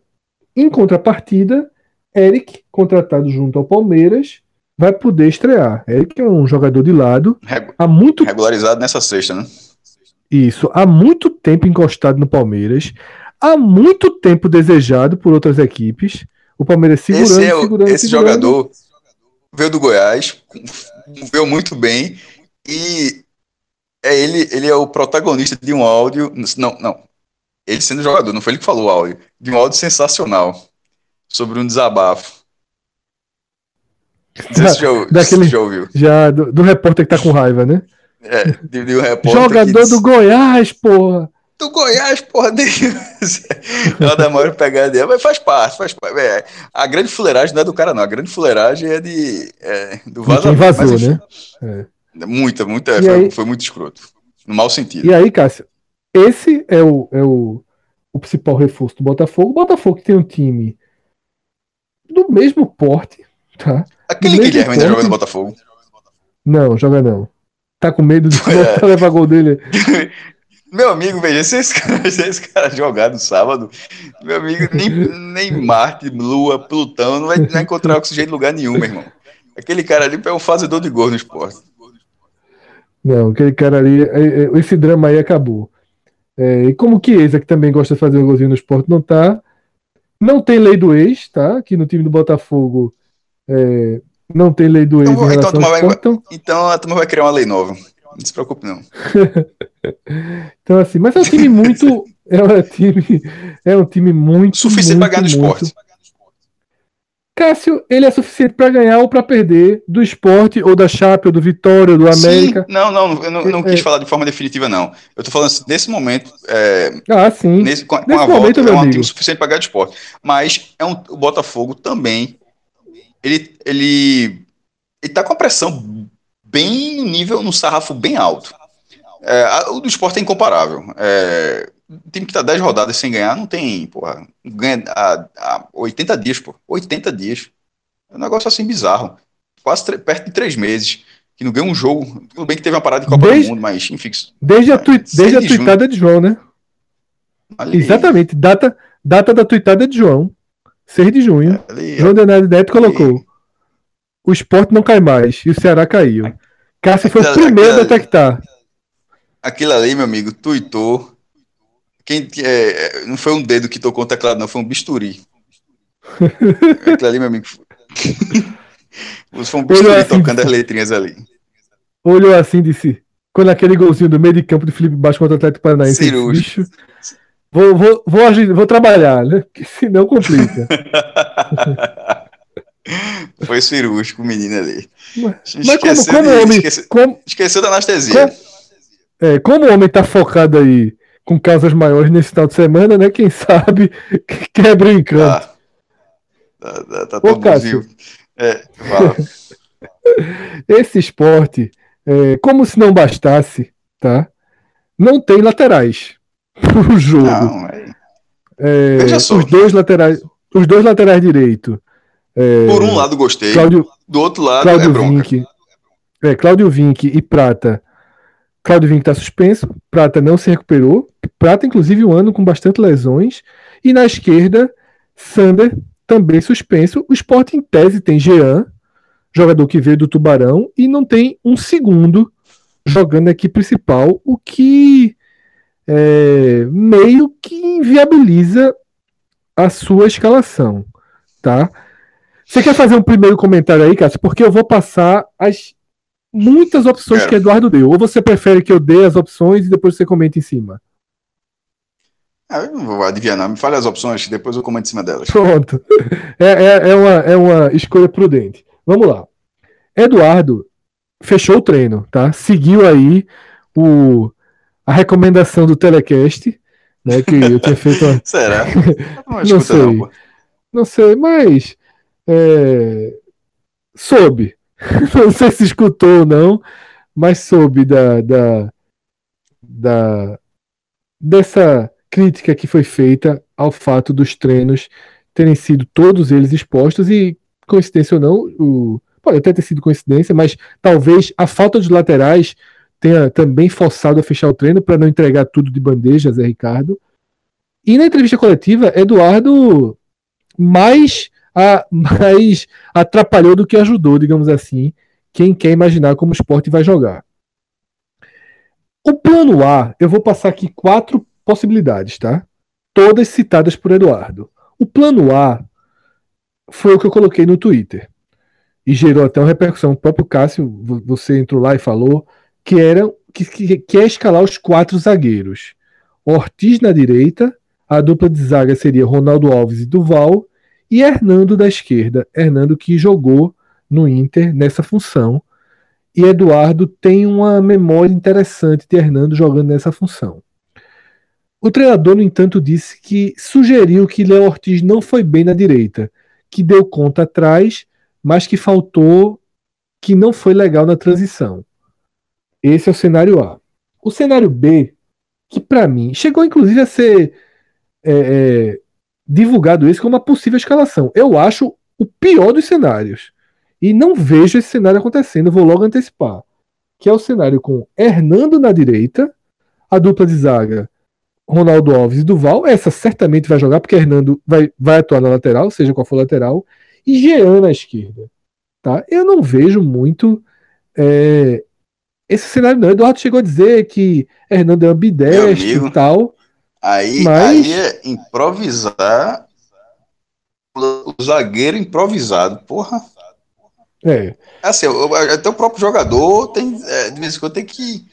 Speaker 1: Em contrapartida, Eric, contratado junto ao Palmeiras, vai poder estrear. Eric é um jogador de lado.
Speaker 2: há muito Regularizado nessa sexta, né?
Speaker 1: Isso. Há muito tempo encostado no Palmeiras. Há muito tempo desejado por outras equipes. O Palmeiras segurando, esse é o, segurando,
Speaker 2: Esse segurando. jogador veio do Goiás, veio muito bem e é ele, ele é o protagonista de um áudio. Não, não. Ele sendo jogador, não foi ele que falou o áudio. De um áudio sensacional sobre um desabafo.
Speaker 1: Se já, Daquele, já ouviu. Já, do, do, repórter que tá com raiva, né?
Speaker 2: É, de, de um repórter.
Speaker 1: Jogador do Goiás, porra!
Speaker 2: Do Goiás, porra, é uma da maior pegada dele, mas faz parte, faz parte. É, a grande fuleiragem não é do cara, não. A grande fuleiragem é de. É, do
Speaker 1: vazamento. Vazou, mas, né?
Speaker 2: É. Muita, muita. Foi, aí, foi, muito escroto. No mau sentido.
Speaker 1: E aí, Cássio, esse é o, é o, o principal reforço do Botafogo. O Botafogo tem um time do mesmo porte, tá?
Speaker 2: Aquele Guilherme ainda joga no Botafogo.
Speaker 1: Não, joga não. Tá com medo de <laughs> é. levar gol dele. <laughs>
Speaker 2: Meu amigo, veja, se esse cara, <laughs> se esse cara jogar no sábado, meu amigo, nem, nem Marte, Lua, Plutão, não vai, não vai encontrar oxigênio em lugar nenhum, meu irmão. Aquele cara ali é um fazedor de gol no esporte.
Speaker 1: Não, aquele cara ali, é, é, esse drama aí acabou. É, e como que esse que também gosta de fazer um golzinho no esporte, não tá. Não tem lei do ex, tá? Aqui no time do Botafogo é, não tem lei do ex então, em então, ao
Speaker 2: esporte, vai, então... então a turma vai criar uma lei nova. Não se preocupe, não. <laughs>
Speaker 1: então, assim, mas é um time muito. É um time, é um time muito.
Speaker 2: Suficiente para ganhar no esporte.
Speaker 1: Cássio, ele é suficiente para ganhar ou para perder do esporte, ou da Chape, ou do Vitória, ou do América.
Speaker 2: Sim, não, não, eu não, não quis é. falar de forma definitiva, não. Eu tô falando assim, nesse momento. É,
Speaker 1: ah, sim.
Speaker 2: Nesse, com, nesse a momento, volta, é um time suficiente para ganhar do esporte. Mas é um, o Botafogo também. Ele, ele, ele tá com a pressão bem no nível, no sarrafo bem alto. É, a, o do esporte é incomparável. É, o time que tá 10 rodadas sem ganhar não tem, porra, ganha há, há 80 dias, pô. 80 dias. É um negócio assim bizarro. Quase perto de 3 meses. Que não ganha um jogo. Tudo bem que teve uma parada de Copa desde, do Mundo, mas enfim.
Speaker 1: Desde a, tui, desde a de tuitada de João, né? Ali, Exatamente. Data, data da tuitada de João. 6 de junho. Ali, João Leonardo Neto colocou. O esporte não cai mais. E o Ceará caiu. Cássio foi o primeiro a detectar.
Speaker 2: Aquilo ali, meu amigo, tuitou. Quem, é, é, não foi um dedo que tocou o teclado, não, foi um bisturi. <laughs> Aquilo ali, meu amigo. foi um bisturi assim, tocando as letrinhas ali.
Speaker 1: Olhou assim e disse: quando aquele golzinho do meio de campo de Felipe Baixo contra o Atlético Paranaense. Bicho, vou, vou, vou, agir, vou trabalhar, né? Porque senão complica. <laughs>
Speaker 2: Foi cirúrgico o menino ali.
Speaker 1: Mas, mas como, como de, homem.
Speaker 2: Esqueceu,
Speaker 1: como,
Speaker 2: esqueceu da anestesia.
Speaker 1: Como, é, como o homem tá focado aí com causas maiores nesse final de semana, né? Quem sabe <laughs> quebra o encanto.
Speaker 2: Tá, tá, tá Ô, Cássio, é, <laughs>
Speaker 1: Esse esporte, é, como se não bastasse, tá? Não tem laterais <laughs> pro jogo. Não, é... É. Os dois laterais, os dois laterais direito.
Speaker 2: É, Por um lado gostei, Cláudio, do outro lado
Speaker 1: Cláudio
Speaker 2: é bronca.
Speaker 1: Vinck, é, Cláudio Vinck e Prata Claudio Vinck está suspenso, Prata não se recuperou, Prata, inclusive, um ano com bastante lesões, e na esquerda, Sander também suspenso. O Sport, em tese, tem Jean, jogador que veio do Tubarão, e não tem um segundo jogando aqui principal, o que é, meio que inviabiliza a sua escalação, tá? Você quer fazer um primeiro comentário aí, Cássio? Porque eu vou passar as muitas opções Quero. que Eduardo deu. Ou você prefere que eu dê as opções e depois você comente em cima?
Speaker 2: Ah, eu não vou adivinhar, não. Me fale as opções, depois eu comento em cima delas.
Speaker 1: Pronto. É, é, é, uma, é uma escolha prudente. Vamos lá. Eduardo fechou o treino, tá? Seguiu aí o, a recomendação do Telecast, né? Que eu tinha <laughs> feito. Uma...
Speaker 2: Será? <laughs>
Speaker 1: Não, não sei. Não, não sei, mas. É... Soube. <laughs> não sei se escutou ou não, mas soube da, da, da, dessa crítica que foi feita ao fato dos treinos terem sido todos eles expostos e, coincidência ou não, o, pode até ter sido coincidência, mas talvez a falta de laterais tenha também forçado a fechar o treino para não entregar tudo de bandeja, Zé Ricardo. E na entrevista coletiva, Eduardo mais a, mais atrapalhou do que ajudou, digamos assim, quem quer imaginar como o esporte vai jogar. O plano A, eu vou passar aqui quatro possibilidades, tá? Todas citadas por Eduardo. O plano A foi o que eu coloquei no Twitter. E gerou até uma repercussão. O próprio Cássio, você entrou lá e falou que era que, que, que é escalar os quatro zagueiros. Ortiz na direita, a dupla de zaga seria Ronaldo Alves e Duval, e Hernando da esquerda. Hernando que jogou no Inter nessa função. E Eduardo tem uma memória interessante de Hernando jogando nessa função. O treinador, no entanto, disse que sugeriu que Léo Ortiz não foi bem na direita, que deu conta atrás, mas que faltou, que não foi legal na transição. Esse é o cenário A. O cenário B, que para mim chegou inclusive a ser é, é, divulgado isso como uma possível escalação. Eu acho o pior dos cenários. E não vejo esse cenário acontecendo, vou logo antecipar. Que é o cenário com Hernando na direita, a dupla de zaga Ronaldo Alves e Duval. Essa certamente vai jogar, porque Hernando vai, vai atuar na lateral, seja qual for lateral. E Jean na esquerda. Tá? Eu não vejo muito é, esse cenário, não. Eduardo chegou a dizer que Hernando é ambidestro e tal.
Speaker 2: Aí, Mas... aí é improvisar o zagueiro improvisado, porra.
Speaker 1: É.
Speaker 2: Assim, até o próprio jogador tem, é, de vez em quando tem que.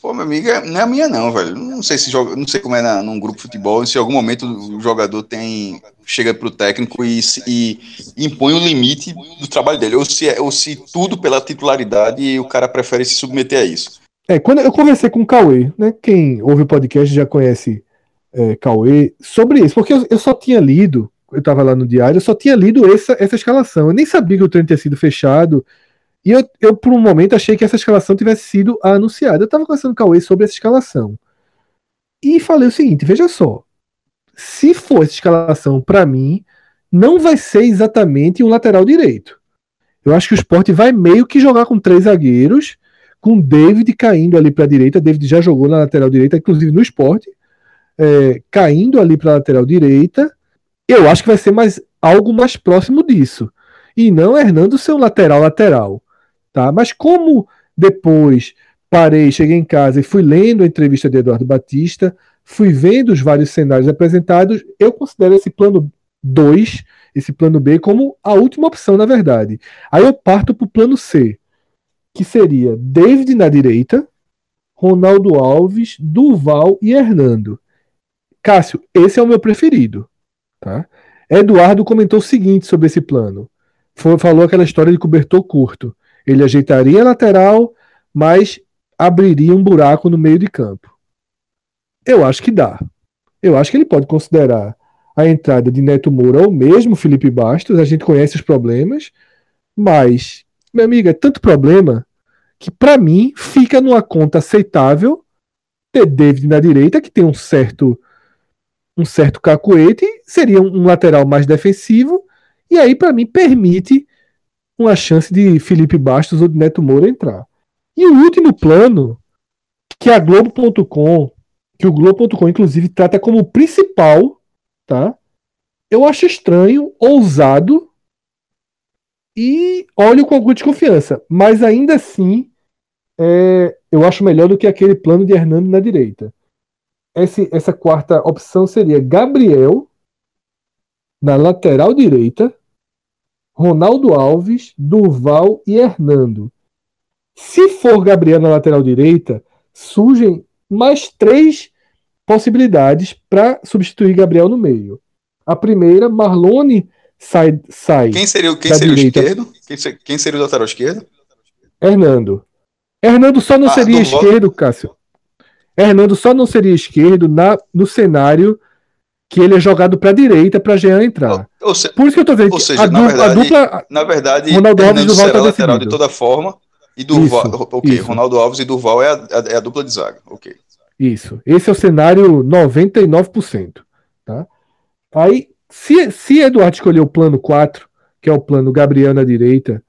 Speaker 2: Pô, minha amiga, não é a minha, não, velho. Não sei se joga, não sei como é na, num grupo de futebol, se em algum momento o jogador tem. chega pro técnico e, e, impõe o limite do trabalho dele. Ou se, é, ou se tudo pela titularidade e o cara prefere se submeter a isso.
Speaker 1: É, quando eu conversei com o Cauê, né? Quem ouve o podcast já conhece é, Cauê, sobre isso, porque eu, eu só tinha lido, eu estava lá no diário, eu só tinha lido essa, essa escalação. Eu nem sabia que o treino tinha sido fechado. E eu, eu, por um momento, achei que essa escalação tivesse sido anunciada. Eu estava conversando com o Cauê sobre essa escalação. E falei o seguinte: veja só. Se for essa escalação, para mim, não vai ser exatamente um lateral direito. Eu acho que o Sport vai meio que jogar com três zagueiros, com David caindo ali para a direita. David já jogou na lateral direita, inclusive no Sport, é, caindo ali para a lateral direita. Eu acho que vai ser mais algo mais próximo disso. E não Hernando ser um lateral lateral. Tá? Mas como depois parei, cheguei em casa e fui lendo a entrevista de Eduardo Batista, fui vendo os vários cenários apresentados, eu considero esse plano 2, esse plano B, como a última opção, na verdade. Aí eu parto para o plano C, que seria David na direita, Ronaldo Alves, Duval e Hernando. Cássio, esse é o meu preferido. Tá? Eduardo comentou o seguinte sobre esse plano. Foi, falou aquela história de cobertor curto. Ele ajeitaria a lateral, mas abriria um buraco no meio de campo. Eu acho que dá. Eu acho que ele pode considerar a entrada de Neto Moura ou mesmo Felipe Bastos. A gente conhece os problemas, mas, meu amigo, é tanto problema que para mim fica numa conta aceitável ter David na direita, que tem um certo um certo cacuete, seria um lateral mais defensivo, e aí para mim permite uma chance de Felipe Bastos ou de Neto Moura entrar. E o último plano, que a Globo.com, que o Globo.com inclusive trata como principal, tá? Eu acho estranho, ousado e olho com alguma desconfiança, mas ainda assim é, eu acho melhor do que aquele plano de Hernando na direita. Esse, essa quarta opção seria Gabriel na lateral direita, Ronaldo Alves, Durval e Hernando. Se for Gabriel na lateral direita, surgem mais três possibilidades para substituir Gabriel no meio. A primeira, Marlone sai. sai
Speaker 2: quem seria, quem seria o esquerdo? Quem, quem, seria o lateral esquerdo?
Speaker 1: Hernando. Hernando só não ah, seria esquerdo, Cássio. Hernando só não seria esquerdo na, no cenário que ele é jogado para direita para Jean entrar.
Speaker 2: Ou, ou se,
Speaker 1: Por isso que eu tô dizendo
Speaker 2: ou seja, a, na verdade, a dupla. Na verdade,
Speaker 1: Ronaldo Alves e
Speaker 2: tá lateral de toda forma. E Durval, isso, ok, isso. Ronaldo Alves e Durval é a, é a dupla de zaga, ok.
Speaker 1: Isso. Esse é o cenário 99%. Tá? Aí, se, se Eduardo escolher o plano 4, que é o plano Gabriel na direita,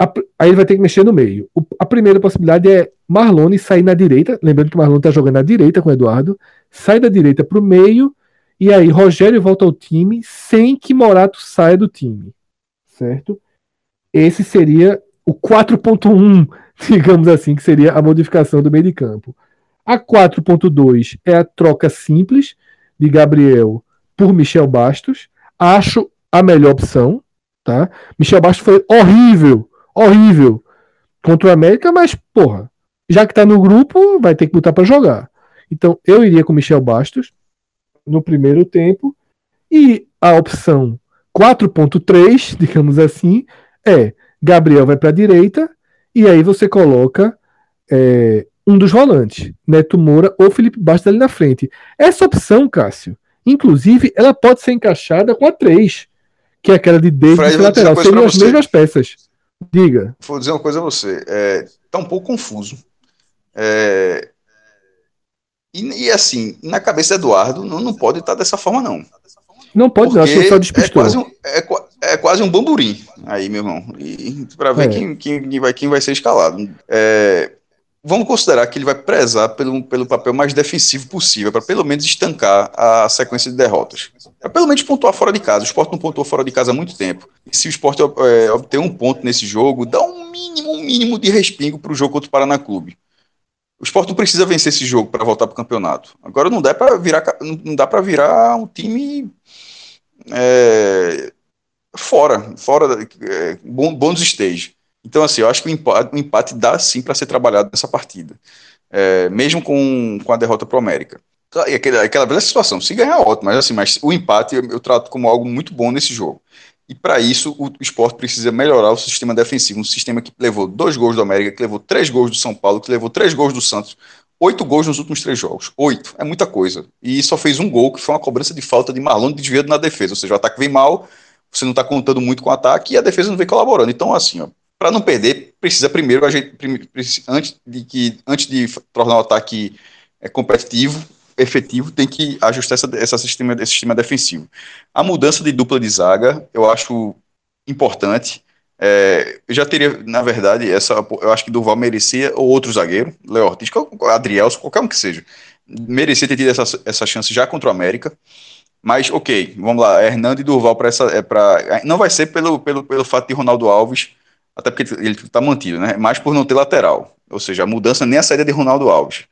Speaker 1: a, aí ele vai ter que mexer no meio. O, a primeira possibilidade é Marlone sair na direita, lembrando que Marlone está jogando na direita com o Eduardo, sai da direita para o meio e aí, Rogério volta ao time sem que Morato saia do time. Certo? Esse seria o 4.1, <laughs> digamos assim, que seria a modificação do meio de campo. A 4.2 é a troca simples de Gabriel por Michel Bastos. Acho a melhor opção. Tá? Michel Bastos foi horrível, horrível contra o América, mas, porra, já que tá no grupo, vai ter que botar para jogar. Então, eu iria com Michel Bastos no primeiro tempo. E a opção 4.3, <laughs> digamos assim, é Gabriel vai para a direita e aí você coloca é, um dos volantes, Neto Moura ou Felipe Bastos ali na frente. Essa opção, Cássio, inclusive, ela pode ser encaixada com a 3, que é aquela de David lateral. Seriam as mesmas peças. Diga.
Speaker 2: Vou dizer uma coisa a você. É, tá um pouco confuso. É, e, e, assim, na cabeça do Eduardo, não, não pode estar dessa forma, não.
Speaker 1: Não pode, não, acho que só
Speaker 2: despistou. É quase, um, é, é, quase um bamburim aí, meu irmão. E para ver é. quem, quem, vai, quem vai ser escalado. É, vamos considerar que ele vai prezar pelo, pelo papel mais defensivo possível, para pelo menos estancar a sequência de derrotas. Para pelo menos pontuar fora de casa. O esporte não pontuou fora de casa há muito tempo. E se o esporte é, obter um ponto nesse jogo, dá um mínimo, um mínimo de respingo para o jogo contra o Paraná Clube. O Sport não precisa vencer esse jogo para voltar para o campeonato. Agora não dá para virar, não dá para virar um time é, fora, fora é, bônus stage. Então assim, eu acho que o empate, o empate dá sim para ser trabalhado nessa partida, é, mesmo com, com a derrota para o América. E aquela, aquela velha situação, se ganhar ótimo, mas assim, mas o empate eu, eu trato como algo muito bom nesse jogo. E para isso, o, o esporte precisa melhorar o sistema defensivo. Um sistema que levou dois gols do América, que levou três gols do São Paulo, que levou três gols do Santos. Oito gols nos últimos três jogos. Oito. É muita coisa. E só fez um gol, que foi uma cobrança de falta de Marlon de desvio na defesa. Ou seja, o ataque vem mal, você não está contando muito com o ataque e a defesa não vem colaborando. Então, assim, ó, para não perder, precisa primeiro, a gente, antes, de que, antes de tornar o ataque é, competitivo, efetivo, tem que ajustar essa, essa sistema, esse sistema defensivo. A mudança de dupla de zaga, eu acho importante. É, eu já teria, na verdade, essa, eu acho que Duval merecia, ou outro zagueiro, Léo Ortiz, Adrielso, qualquer um que seja, merecia ter tido essa, essa chance já contra o América. Mas, ok, vamos lá, Hernando e Durval para essa. É pra, não vai ser pelo, pelo, pelo fato de Ronaldo Alves, até porque ele está mantido, né? Mas por não ter lateral. Ou seja, a mudança nem a saída de Ronaldo Alves.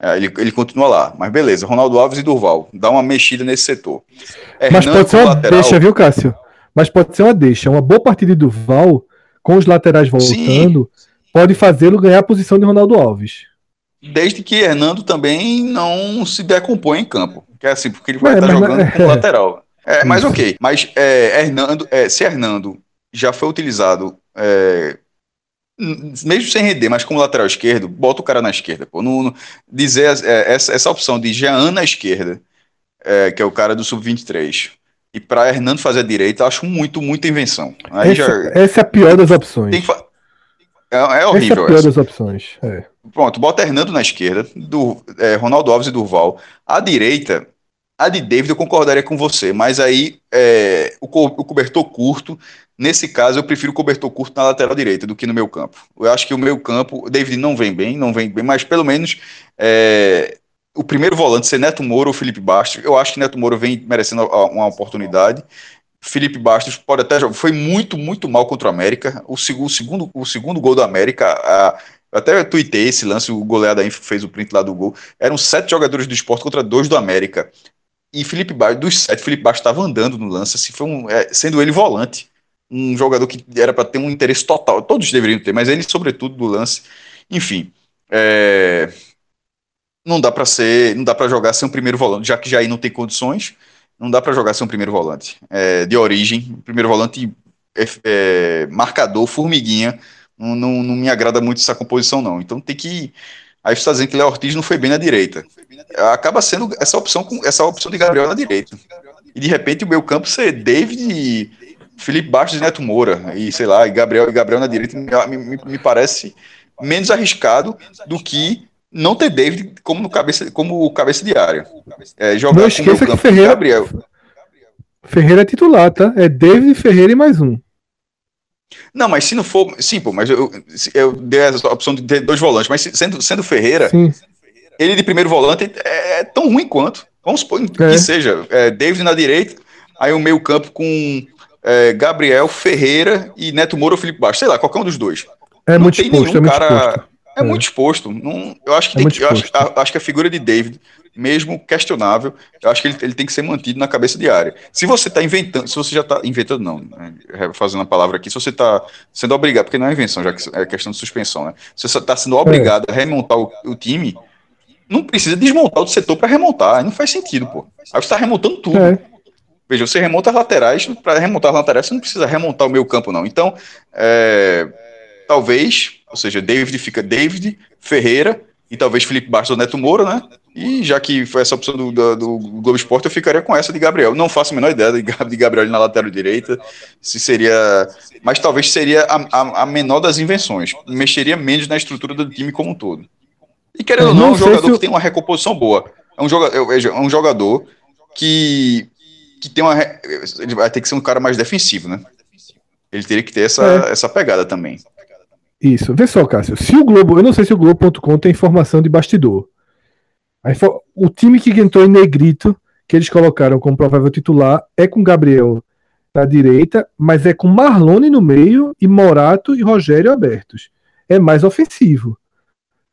Speaker 2: É, ele, ele continua lá. Mas beleza, Ronaldo Alves e Durval. Dá uma mexida nesse setor.
Speaker 1: Mas pode ser uma lateral, deixa, viu, Cássio? Mas pode ser uma deixa. Uma boa partida de Durval, com os laterais voltando, Sim. pode fazê-lo ganhar a posição de Ronaldo Alves.
Speaker 2: Desde que Hernando também não se decompõe em campo. Que é assim, porque ele vai é, estar jogando é, lateral. É, mas ok. Mas é, Hernando, é, se Hernando já foi utilizado, é, mesmo sem render, mas como lateral esquerdo, bota o cara na esquerda. Pô. No, no dizer é, essa, essa opção de Jean na esquerda, é, que é o cara do Sub-23, e para Hernando fazer a direita, acho muito, muita invenção.
Speaker 1: Aí essa, já, essa é a pior das opções.
Speaker 2: É, é, horrível. Essa é a
Speaker 1: pior essa. das opções. É.
Speaker 2: Pronto, bota Hernando na esquerda, do, é, Ronaldo Alves e Durval. À direita, a de David eu concordaria com você, mas aí é, o, co o, cobertor curto, nesse caso eu prefiro o cobertor curto na lateral direita do que no meu campo. Eu acho que o meu campo, o David não vem bem, não vem bem, mas pelo menos é, o primeiro volante ser Neto Moura ou Felipe Bastos, eu acho que Neto Moura vem merecendo uma oportunidade. Felipe Bastos pode até foi muito, muito mal contra o América. O, segundo, o segundo, o segundo gol do América, a, eu até tuitei esse lance, o goleado aí fez o print lá do gol. Eram sete jogadores do esporte contra dois do América. E Felipe Bastos, dos sete, Felipe Bastos estava andando no lance, assim, foi um, é, sendo ele volante. Um jogador que era para ter um interesse total. Todos deveriam ter, mas ele, sobretudo, do lance. Enfim. É, não dá para ser, não dá para jogar sem um primeiro volante, já que Jair não tem condições, não dá para jogar sem um primeiro volante. É, de origem, primeiro volante é, é, marcador, formiguinha, não, não, não, me agrada muito essa composição, não. Então tem que. Aí você está dizendo que Léo Ortiz não foi bem na direita. Acaba sendo essa opção com essa opção de Gabriel na direita. E de repente o meu campo ser David, Felipe Bastos e Neto Moura. E sei lá, e Gabriel e Gabriel na direita me, me, me parece menos arriscado do que não ter David como no cabeça como cabeça de área.
Speaker 1: É, jogar não esqueça que Ferreira, Gabriel. Ferreira é titular, tá? É David Ferreira e mais um.
Speaker 2: Não, mas se não for. Sim, pô, mas eu, eu dei a opção de ter dois volantes, mas sendo, sendo Ferreira, sim. ele de primeiro volante é, é tão ruim quanto. Vamos supor que é. seja é, David na direita, aí o meio campo com é, Gabriel Ferreira e Neto Moura ou Felipe Baixo, sei lá, qualquer um dos dois.
Speaker 1: É não muito tem exposto, nenhum é cara. Exposto.
Speaker 2: É, muito exposto. Não, eu acho que, é que eu acho, acho, que a figura de David, mesmo questionável, eu acho que ele, ele tem que ser mantido na cabeça de área. Se você está inventando, se você já está inventando, não, né, fazendo a palavra aqui, se você está sendo obrigado, porque não é invenção, já que é questão de suspensão, né? Se você está sendo obrigado é. a remontar o, o, time, não precisa desmontar o setor para remontar. Não faz sentido, pô. Aí você está remontando tudo. É. Veja, você remonta as laterais, para remontar as laterais, você não precisa remontar o meio campo, não. Então, é, talvez ou seja, David fica David, Ferreira e talvez Felipe Bastos ou Neto Moura, né? E já que foi essa opção do, do, do, Globo Esporte, eu ficaria com essa de Gabriel. Não faço a menor ideia de, Gabriel na lateral direita, se seria. Mas talvez seria a, a, a, menor das invenções. Mexeria menos na estrutura do time como um todo. E querendo ou não, é um jogador que tem uma recomposição boa. É um jogador, é um jogador que, que tem uma. Ele vai ter que ser um cara mais defensivo, né? Ele teria que ter essa, é. essa pegada também.
Speaker 1: Isso. Vê só, Cássio. Se o Globo. Eu não sei se o Globo.com tem informação de bastidor. O time que entrou em negrito, que eles colocaram como provável titular, é com Gabriel na direita, mas é com Marlone no meio e Morato e Rogério abertos. É mais ofensivo.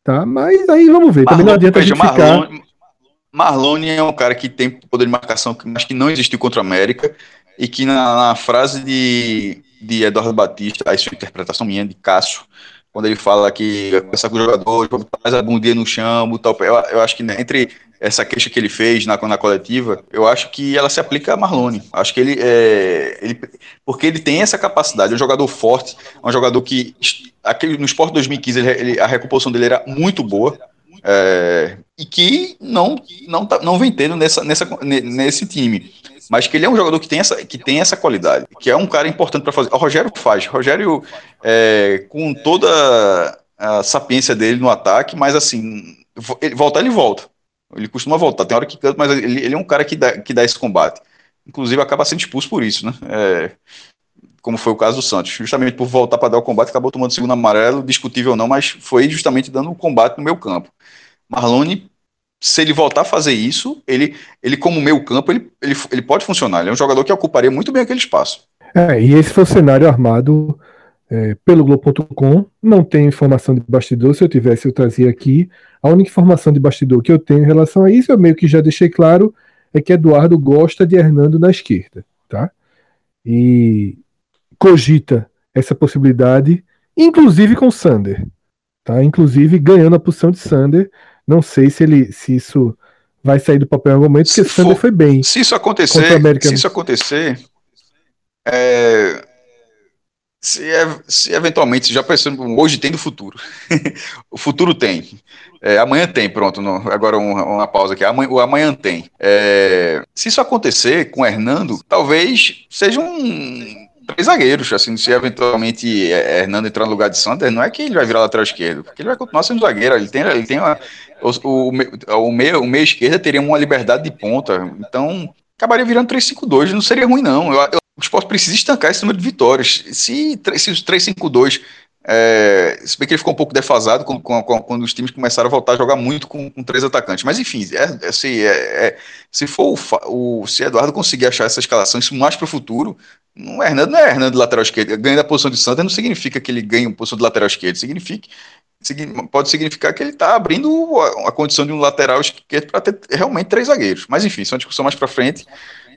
Speaker 1: Tá? Mas aí vamos ver. Marlone, Também não adianta veja, a gente Marlone, ficar...
Speaker 2: Marlone é um cara que tem poder de marcação, mas que não existiu contra a América e que na, na frase de, de Eduardo Batista, a sua interpretação minha, de Cássio, quando ele fala que essa com o jogador, faz a bundinha no chão, tal, eu, eu acho que né, entre essa queixa que ele fez na, na coletiva, eu acho que ela se aplica a Marlone. Acho que ele, é, ele porque ele tem essa capacidade, é um jogador forte, é um jogador que aquele, no Sport 2015 ele, ele, a recomposição dele era muito boa. É, e que não não, tá, não vem tendo nessa, nessa, nesse time. Mas que ele é um jogador que tem essa, que tem essa qualidade, que é um cara importante para fazer. O Rogério faz. O Rogério, é, com toda a sapiência dele no ataque, mas assim, ele voltar, ele volta. Ele costuma voltar, tem hora que canta, mas ele, ele, é um cara que dá, que dá esse combate. Inclusive acaba sendo expulso por isso, né? É, como foi o caso do Santos. Justamente por voltar para dar o combate, acabou tomando segundo amarelo, discutível não, mas foi justamente dando o combate no meu campo. Marlone, se ele voltar a fazer isso, ele, ele como meio campo, ele, ele, ele pode funcionar. Ele é um jogador que ocuparia muito bem aquele espaço.
Speaker 1: É, e esse foi o cenário armado é, pelo Globo.com. Não tem informação de bastidor, se eu tivesse eu trazia aqui. A única informação de bastidor que eu tenho em relação a isso, eu meio que já deixei claro, é que Eduardo gosta de Hernando na esquerda, tá? E cogita essa possibilidade, inclusive com Sander, tá? Inclusive ganhando a posição de Sander. Não sei se ele se isso vai sair do papel em algum momento, porque se Sander for, foi bem.
Speaker 2: Se isso acontecer, se isso acontecer, é, se, se, eventualmente, já pensando, hoje tem do futuro. <laughs> o futuro tem. É, amanhã tem, pronto. No, agora uma, uma, pausa aqui. Amanhã, o amanhã tem. É, se isso acontecer com o Hernando, talvez seja um três zagueiros, assim, se eventualmente é, Hernando entrar no lugar de Sander, não é que ele vai virar lateral esquerdo, porque ele vai continuar sendo zagueiro, ele tem, ele tem uma, o, o, o, meio, o meio esquerda teria uma liberdade de ponta, então acabaria virando 3-5-2, não seria ruim não, eu, eu, o esporte precisa estancar esse número de vitórias. Se, se os 3-5-2. É, se bem que ele ficou um pouco defasado quando, quando, os times começaram a voltar a jogar muito com, com três atacantes. Mas enfim, é, é, se, é, é se for o, o, se Eduardo conseguir achar essa escalação, isso mais para o futuro, não é Hernando não é Hernando lateral esquerdo. Ganhar da posição de Santa não significa que ele ganhe uma posição de lateral esquerdo. Significa, pode significar que ele está abrindo a, condição de um lateral esquerdo para ter realmente três zagueiros. Mas enfim, isso é uma discussão mais para frente.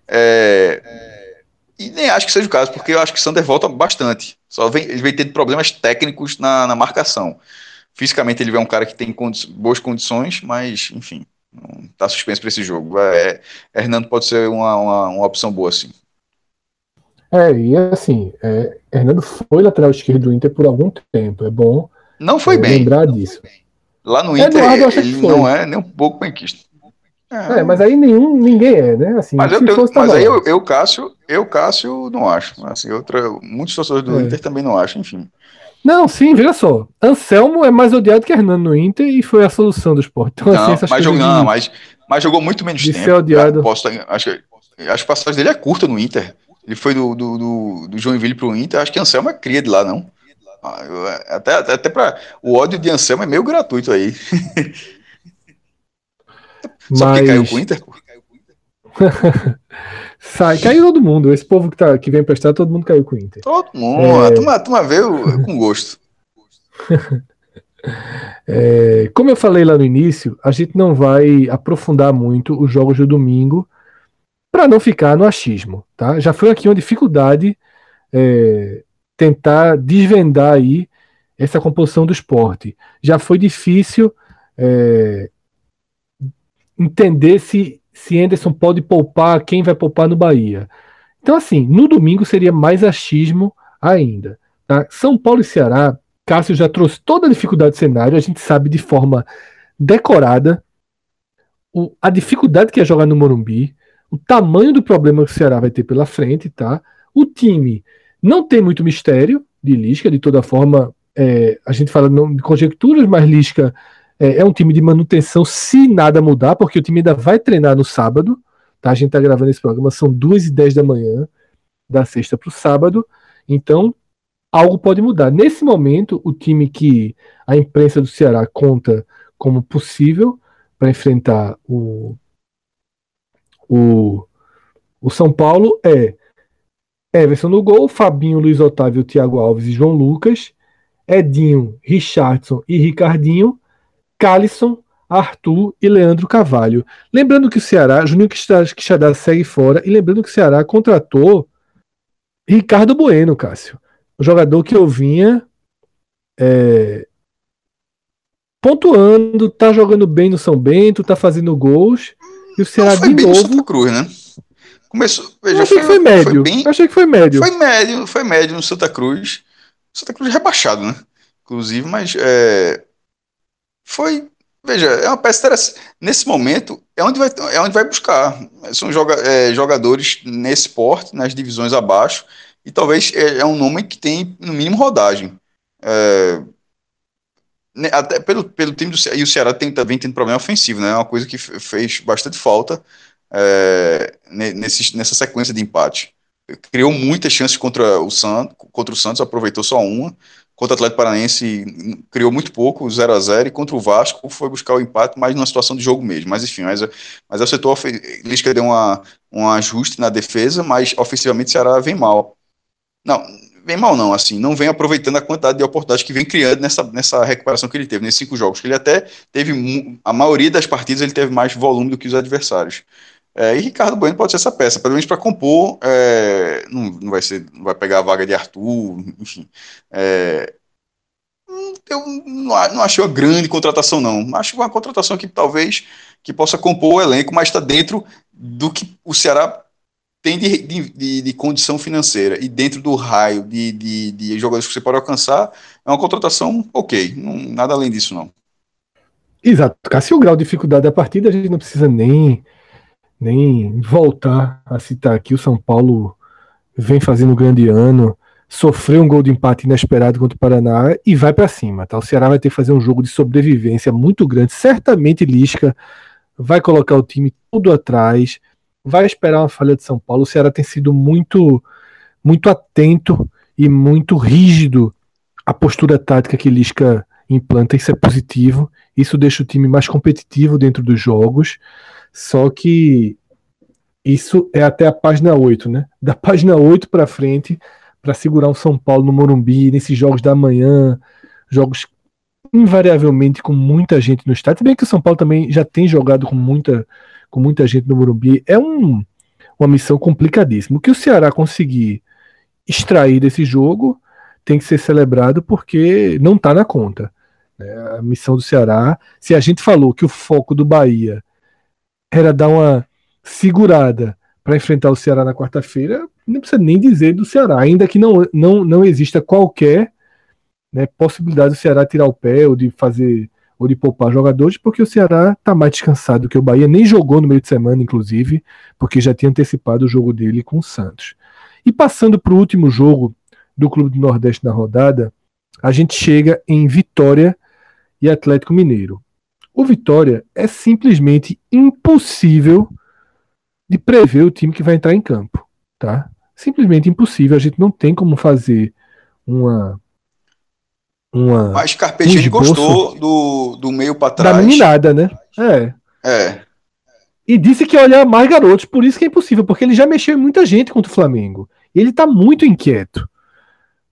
Speaker 2: É, e nem acho que seja o caso, porque eu acho que Sander volta bastante. Só vem, ele vem tendo problemas técnicos na, na marcação. Fisicamente ele é um cara que tem condi boas condições, mas, enfim, não está suspenso para esse jogo. É, Hernando pode ser uma, uma, uma, opção boa, sim.
Speaker 1: É, e assim, é, Hernando foi lateral esquerdo do Inter por algum tempo. É bom
Speaker 2: não foi
Speaker 1: é,
Speaker 2: bem.
Speaker 1: lembrar disso.
Speaker 2: Lá no Inter, Eduardo, ele não é nem um pouco benquista.
Speaker 1: É, mas aí nenhum, ninguém é, né? Assim,
Speaker 2: mas eu, mas aí eu, eu, Cássio, eu, Cássio, não acho. Assim, outra, muitos torcedores do é. Inter também não acham, enfim.
Speaker 1: Não, sim, veja só. Anselmo é mais odiado que Hernando no Inter e foi a solução do esporte.
Speaker 2: Então, não, assim, mas, jogou, não, mas, mas jogou muito menos
Speaker 1: de tempo. Ser odiado.
Speaker 2: Posso, acho, acho que a passagem dele é curta no Inter. Ele foi do, do, do, do Joinville pro Inter. Acho que Anselmo é cria de lá, não. Ah, até, até, até para o ódio de Anselmo é meio gratuito aí. <laughs>
Speaker 1: Só Mas... porque caiu com o Inter. <laughs> Sai, caiu todo mundo. Esse povo que, tá, que vem prestar, todo mundo caiu com o Inter.
Speaker 2: Todo mundo. É... A turma, a turma veio com gosto. <laughs>
Speaker 1: é, como eu falei lá no início, a gente não vai aprofundar muito os jogos do domingo para não ficar no achismo. Tá? Já foi aqui uma dificuldade é, tentar desvendar aí essa composição do esporte. Já foi difícil é, entender se, se Anderson pode poupar, quem vai poupar no Bahia. Então, assim, no domingo seria mais achismo ainda. Tá? São Paulo e Ceará, Cássio já trouxe toda a dificuldade do cenário, a gente sabe de forma decorada o, a dificuldade que é jogar no Morumbi, o tamanho do problema que o Ceará vai ter pela frente, tá? O time não tem muito mistério de Lisca, de toda forma, é, a gente fala não, de conjecturas, mas Lisca é, é, um time de manutenção se nada mudar, porque o time ainda vai treinar no sábado. Tá? A gente está gravando esse programa, são 2 e 10 da manhã, da sexta para o sábado. Então, algo pode mudar. Nesse momento, o time que a imprensa do Ceará conta como possível para enfrentar o, o, o São Paulo é Everson no gol, Fabinho, Luiz Otávio, Thiago Alves e João Lucas, Edinho, Richardson e Ricardinho, Calisson, Arthur e Leandro Carvalho. Lembrando que o Ceará, Juninho Quixadá segue fora, e lembrando que o Ceará contratou Ricardo Bueno, Cássio. Um jogador que eu vinha é, pontuando, tá jogando bem no São Bento, tá fazendo gols. E o Ceará de novo. Santa
Speaker 2: Cruz, né? Começou.
Speaker 1: Veja, achei foi, que foi médio. Foi bem, achei que foi médio.
Speaker 2: Foi médio, foi médio no Santa Cruz. Santa Cruz rebaixado, né? Inclusive, mas é, foi Veja, é uma peça interessante. Nesse momento, é onde vai, é onde vai buscar. São joga, é, jogadores nesse porte, nas divisões abaixo, e talvez é, é um nome que tem, no mínimo, rodagem. É, né, até pelo, pelo time do Ceará, e o Ceará tem, também tem problema ofensivo, né? É uma coisa que fez bastante falta é, nesse, nessa sequência de empate. Criou muitas chances contra o Santos, contra o Santos, aproveitou só uma. Contra o Atlético Paranaense criou muito pouco, 0 a 0 e contra o Vasco foi buscar o empate, mas numa situação de jogo mesmo. Mas enfim, mas, mas o setor Lisca deu uma, um ajuste na defesa, mas ofensivamente o Ceará vem mal. Não, vem mal não, assim, não vem aproveitando a quantidade de oportunidades que vem criando nessa, nessa recuperação que ele teve, nesses cinco jogos, que ele até teve, a maioria das partidas ele teve mais volume do que os adversários. É, e Ricardo Bueno pode ser essa peça, pelo menos para compor, é, não, não, vai ser, não vai pegar a vaga de Arthur, enfim. É, eu não, não achei uma grande contratação, não. Acho uma contratação que talvez que possa compor o elenco, mas está dentro do que o Ceará tem de, de, de, condição financeira e dentro do raio de, de, de, jogadores que você pode alcançar, é uma contratação ok, não, nada além disso não.
Speaker 1: Exato, se o grau de dificuldade da partida, a gente não precisa nem, nem voltar a citar aqui, o São Paulo vem fazendo um grande ano, sofreu um gol de empate inesperado contra o Paraná e vai para cima, tá? O Ceará vai ter que fazer um jogo de sobrevivência muito grande, certamente Lisca vai colocar o time tudo atrás, vai esperar uma falha de São Paulo. O Ceará tem sido muito, muito atento e muito rígido à postura tática que Lisca implanta. Isso é positivo. Isso deixa o time mais competitivo dentro dos jogos. Só que isso é até a página 8, né? Da <laughs> página 8 para frente, para segurar o São Paulo no Morumbi, nesses jogos da manhã, jogos invariavelmente com muita gente no estádio. Se bem que o São Paulo também já tem jogado com muita com muita gente no Morumbi, é um, uma missão complicadíssima. O que o Ceará conseguir extrair desse jogo tem que ser celebrado porque não está na conta. Né? A missão do Ceará, se a gente falou que o foco do Bahia era dar uma segurada para enfrentar o Ceará na quarta-feira, não precisa nem dizer do Ceará, ainda que não, não, não exista qualquer né, possibilidade do Ceará tirar o pé ou de fazer ou de poupar jogadores, porque o Ceará está mais descansado do que o Bahia, nem jogou no meio de semana, inclusive, porque já tinha antecipado o jogo dele com o Santos. E passando para o último jogo do Clube do Nordeste na rodada, a gente chega em Vitória e Atlético Mineiro. O Vitória é simplesmente impossível de prever o time que vai entrar em campo, tá? Simplesmente impossível. A gente não tem como fazer uma uma.
Speaker 2: Mas Carpegiani um gostou do, do meio para trás.
Speaker 1: Da meninada, né? É.
Speaker 2: É.
Speaker 1: E disse que ia olhar mais garotos, por isso que é impossível, porque ele já mexeu em muita gente contra o Flamengo. E ele tá muito inquieto.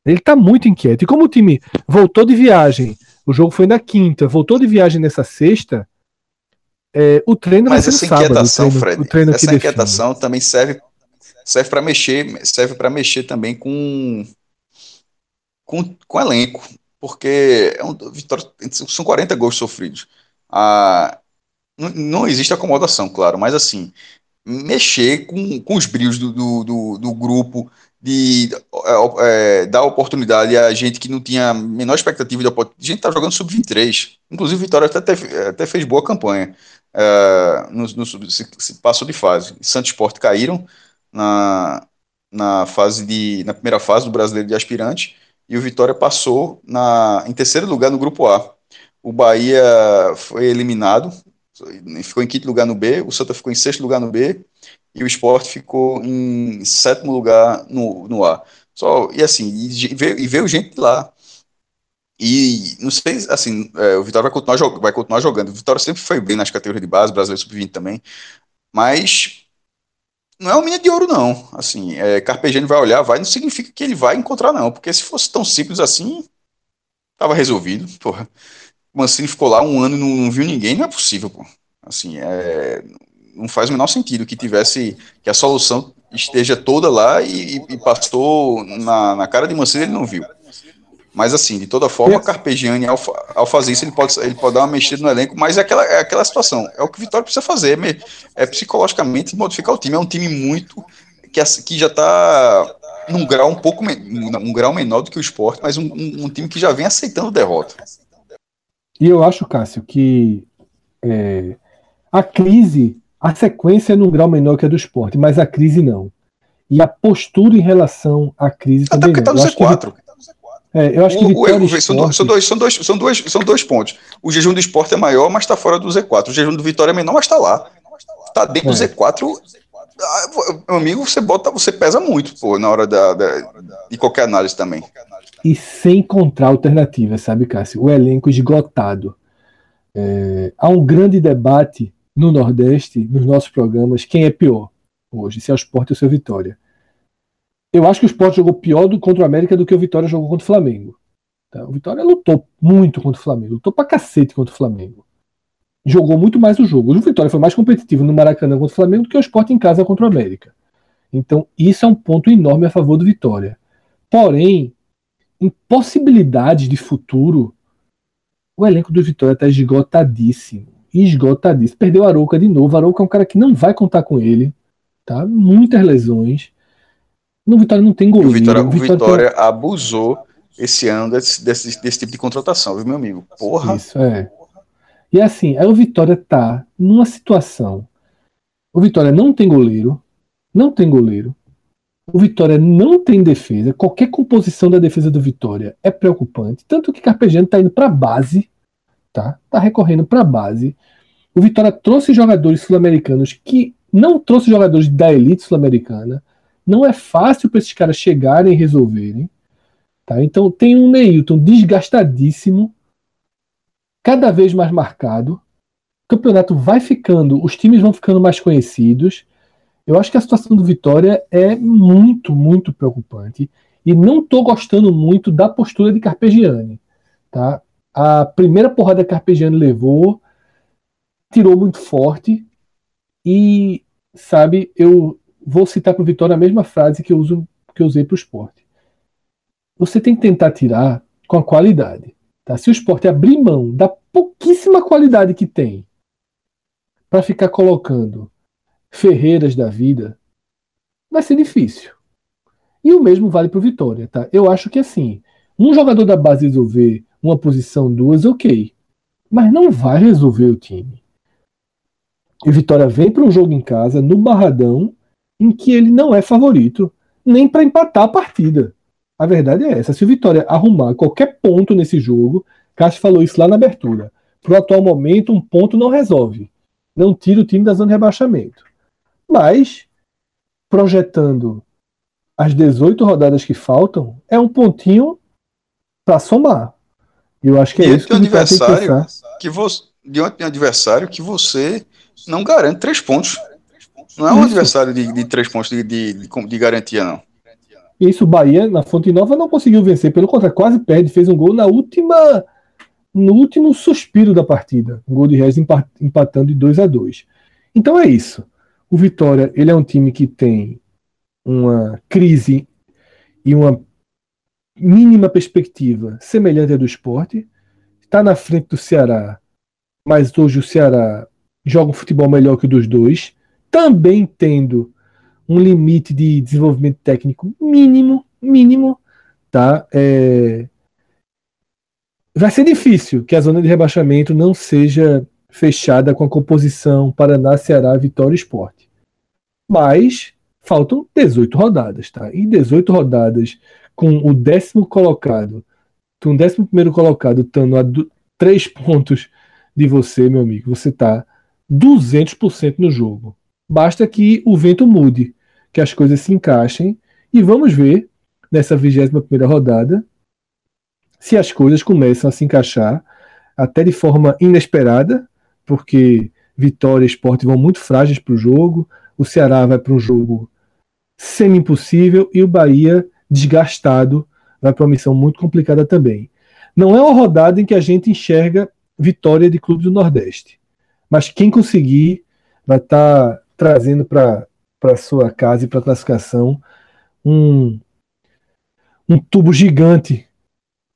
Speaker 1: Ele tá muito inquieto. E como o time voltou de viagem, o jogo foi na quinta, voltou de viagem nessa sexta, é, o treino
Speaker 2: Mas vai essa sábado, inquietação, treino, Fred, treino essa inquietação define. também serve serve para mexer, serve para mexer também com com, com elenco porque é um, vitória, são 40 gols sofridos. Ah, não, não, existe acomodação, claro, mas assim, mexer com, com os brilhos do, do, do, do grupo, de é, é, dar oportunidade a gente que não tinha a menor expectativa de oportunidade. A gente tá jogando sub-23. Inclusive, Vitória até, até fez boa campanha. É, no, no, se, se passou de fase. Santos Sport caíram na, na fase de na primeira fase do brasileiro de aspirante e o Vitória passou na, em terceiro lugar no grupo A. O Bahia foi eliminado, ficou em quinto lugar no B, o Santa ficou em sexto lugar no B e o Sport ficou em sétimo lugar no, no A. Só, e assim, e veio, e veio gente lá. E não sei, assim, é, o Vitória vai continuar, vai continuar jogando. O Vitória sempre foi bem nas categorias de base, brasileiro sub-20 também. Mas não é uma mina de ouro, não. Assim, é, Carpegiani vai olhar, vai, não significa que ele vai encontrar, não. Porque se fosse tão simples assim, tava resolvido. Porra. O Mancini ficou lá um ano e não, não viu ninguém, não é possível, pô. Assim, é, não faz o menor sentido que tivesse, que a solução esteja toda lá e, e passou na, na cara de Mancini ele não viu. Mas assim, de toda forma, Carpegiani, ao, ao, fazer isso, ele pode, ele pode dar uma mexida no elenco, mas é aquela, é aquela situação. É o que o Vitória precisa fazer, é, é psicologicamente modificar o time. É um time muito que, que já está num grau um pouco um grau menor do que o esporte, mas um, um, um, time que já vem aceitando derrota.
Speaker 1: E eu acho, Cássio, que É, a crise, a sequência é num grau menor que a do esporte, mas a crise não. E a postura em relação à crise
Speaker 2: Até
Speaker 1: também
Speaker 2: porque tá
Speaker 1: não.
Speaker 2: no
Speaker 1: Eu acho que-
Speaker 2: Z4.
Speaker 1: é, eu acho que
Speaker 2: O-
Speaker 1: e
Speaker 2: o- são, dois, são, dois, são, dois, são, dois, são, dois, são dois pontos. O jejum do esporte é maior, mas está fora do Z4. O jejum do Vitória é menor, mas está lá. Está dentro do
Speaker 1: É.
Speaker 2: Z4. Ah, Meu amigo, você bota, você pesa muito, pô, na hora da, da- de qualquer análise também.
Speaker 1: e sem encontrar alternativa, sabe, Cássio? O elenco esgotado. É, há um grande debate no Nordeste, nos nossos programas, quem é pior hoje, se é o Sport ou se é o Vitória. Eu acho que o Sport jogou pior do, contra o América do que o Vitória jogou contra o Flamengo. Tá? O Vitória lutou muito contra o Flamengo, lutou pra cacete contra o Flamengo. Jogou muito mais o jogo. O Vitória foi mais competitivo no Maracanã contra o Flamengo do que o Sport em casa contra o América. Então, isso é um ponto enorme a favor do Vitória. Porém, em possibilidades de futuro, o elenco do Vitória está esgotadíssimo. Esgotadíssimo. Perdeu a Arouca de novo. A Arouca é um cara que não vai contar com ele. Tá? Muitas lesões. No Vitória não tem goleiro.
Speaker 2: o Vitória, o
Speaker 1: tem-
Speaker 2: Vitória abusou esse ano desse, desse, desse tipo de contratação, viu, meu amigo? Porra.
Speaker 1: Isso, é. E assim, aí o Vitória tá numa situação. O Vitória não tem goleiro. Não tem goleiro. O Vitória não tem defesa. Qualquer composição da defesa do Vitória é preocupante. Tanto que Carpegiani tá indo pra base. Tá? Tá recorrendo pra base. O Vitória trouxe jogadores sul-americanos que não trouxe jogadores da elite sul-americana. Não é fácil para esses caras chegarem e resolverem. Tá? Então tem um Neilton desgastadíssimo cada vez mais marcado. O campeonato vai ficando, os times vão ficando mais conhecidos. Eu acho que a situação do Vitória é muito, muito preocupante. E não estou gostando muito da postura de Carpegiani. Tá? A primeira porrada que Carpegiani levou tirou muito forte. E, sabe, eu vou citar para o Vitória a mesma frase que eu, uso, que eu usei para o esporte. Você tem que tentar tirar com a qualidade. Tá? Se o esporte abrir mão da pouquíssima qualidade que tem para ficar colocando Ferreiras da vida, vai ser difícil. E o mesmo vale para o Vitória. Tá? Eu acho que assim, um jogador da base resolver uma posição, duas, ok. Mas não vai resolver o time. E Vitória vem para um jogo em casa, no Barradão, em que ele não é favorito, nem para empatar a partida. A verdade é essa. Se o Vitória arrumar qualquer ponto nesse jogo, Cássio falou isso lá na abertura. Para o atual momento, um ponto não resolve. Não tira o time da zona de rebaixamento. Mas, projetando as 18 rodadas que faltam, é um pontinho para somar. E eu acho que é
Speaker 2: Diante
Speaker 1: isso que
Speaker 2: de um adversário que você, diante de um adversário que você não garante três pontos. Não é um
Speaker 1: Isso.
Speaker 2: adversário de, de três pontos de, de, de, garantia, não.
Speaker 1: Isso, o Bahia, na Fonte Nova, não conseguiu vencer. Pelo contrário, quase perde. Fez um gol na última. No último suspiro da partida. Um gol de Regis empa- empatando de 2 a 2 Então é isso. O Vitória, ele é um time que tem uma crise e uma mínima perspectiva semelhante à do esporte. Está na frente do Ceará, mas hoje o Ceará joga um futebol melhor que o dos dois. Também tendo um limite de desenvolvimento técnico mínimo, mínimo, tá? É... Vai ser difícil que a zona de rebaixamento não seja fechada com a composição Paraná, Ceará, Vitória e Esporte. Mas faltam 18 rodadas, tá? E 18 rodadas com o décimo colocado, com o décimo primeiro colocado estando a du- três <laughs> pontos de você, meu amigo, você tá 200% no jogo. Basta que o vento mude, que as coisas se encaixem e vamos ver nessa 21 primeira rodada se as coisas começam a se encaixar até de forma inesperada, porque Vitória e Sport vão muito frágeis para o jogo, o Ceará vai para um jogo semi-impossível e o Bahia, desgastado, vai para uma missão muito complicada também. Não é uma rodada em que a gente enxerga vitória de clube do Nordeste, mas quem conseguir vai estar trazendo para sua casa e para a classificação um um tubo gigante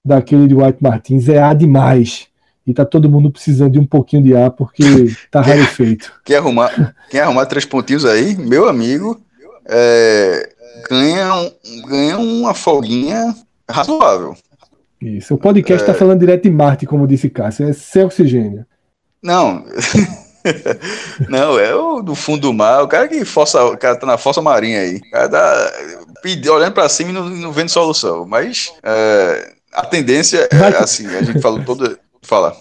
Speaker 1: daquele de White Martins é ar demais e tá todo mundo precisando de um pouquinho de ar porque tá rarefeito. <laughs>
Speaker 2: Quem arrumar, quem arrumar três pontinhos aí, meu amigo, é, ganha, ganha uma folguinha razoável.
Speaker 1: Isso. O podcast está falando direto de Marte, como disse Cássio, é sem oxigênio.
Speaker 2: Não. <laughs> não, é o do fundo do mar, o cara que força, o cara tá na força marinha aí. O cara tá olhando para cima e não, não vendo solução. Mas é, a tendência é assim, a gente falou todo. Fala.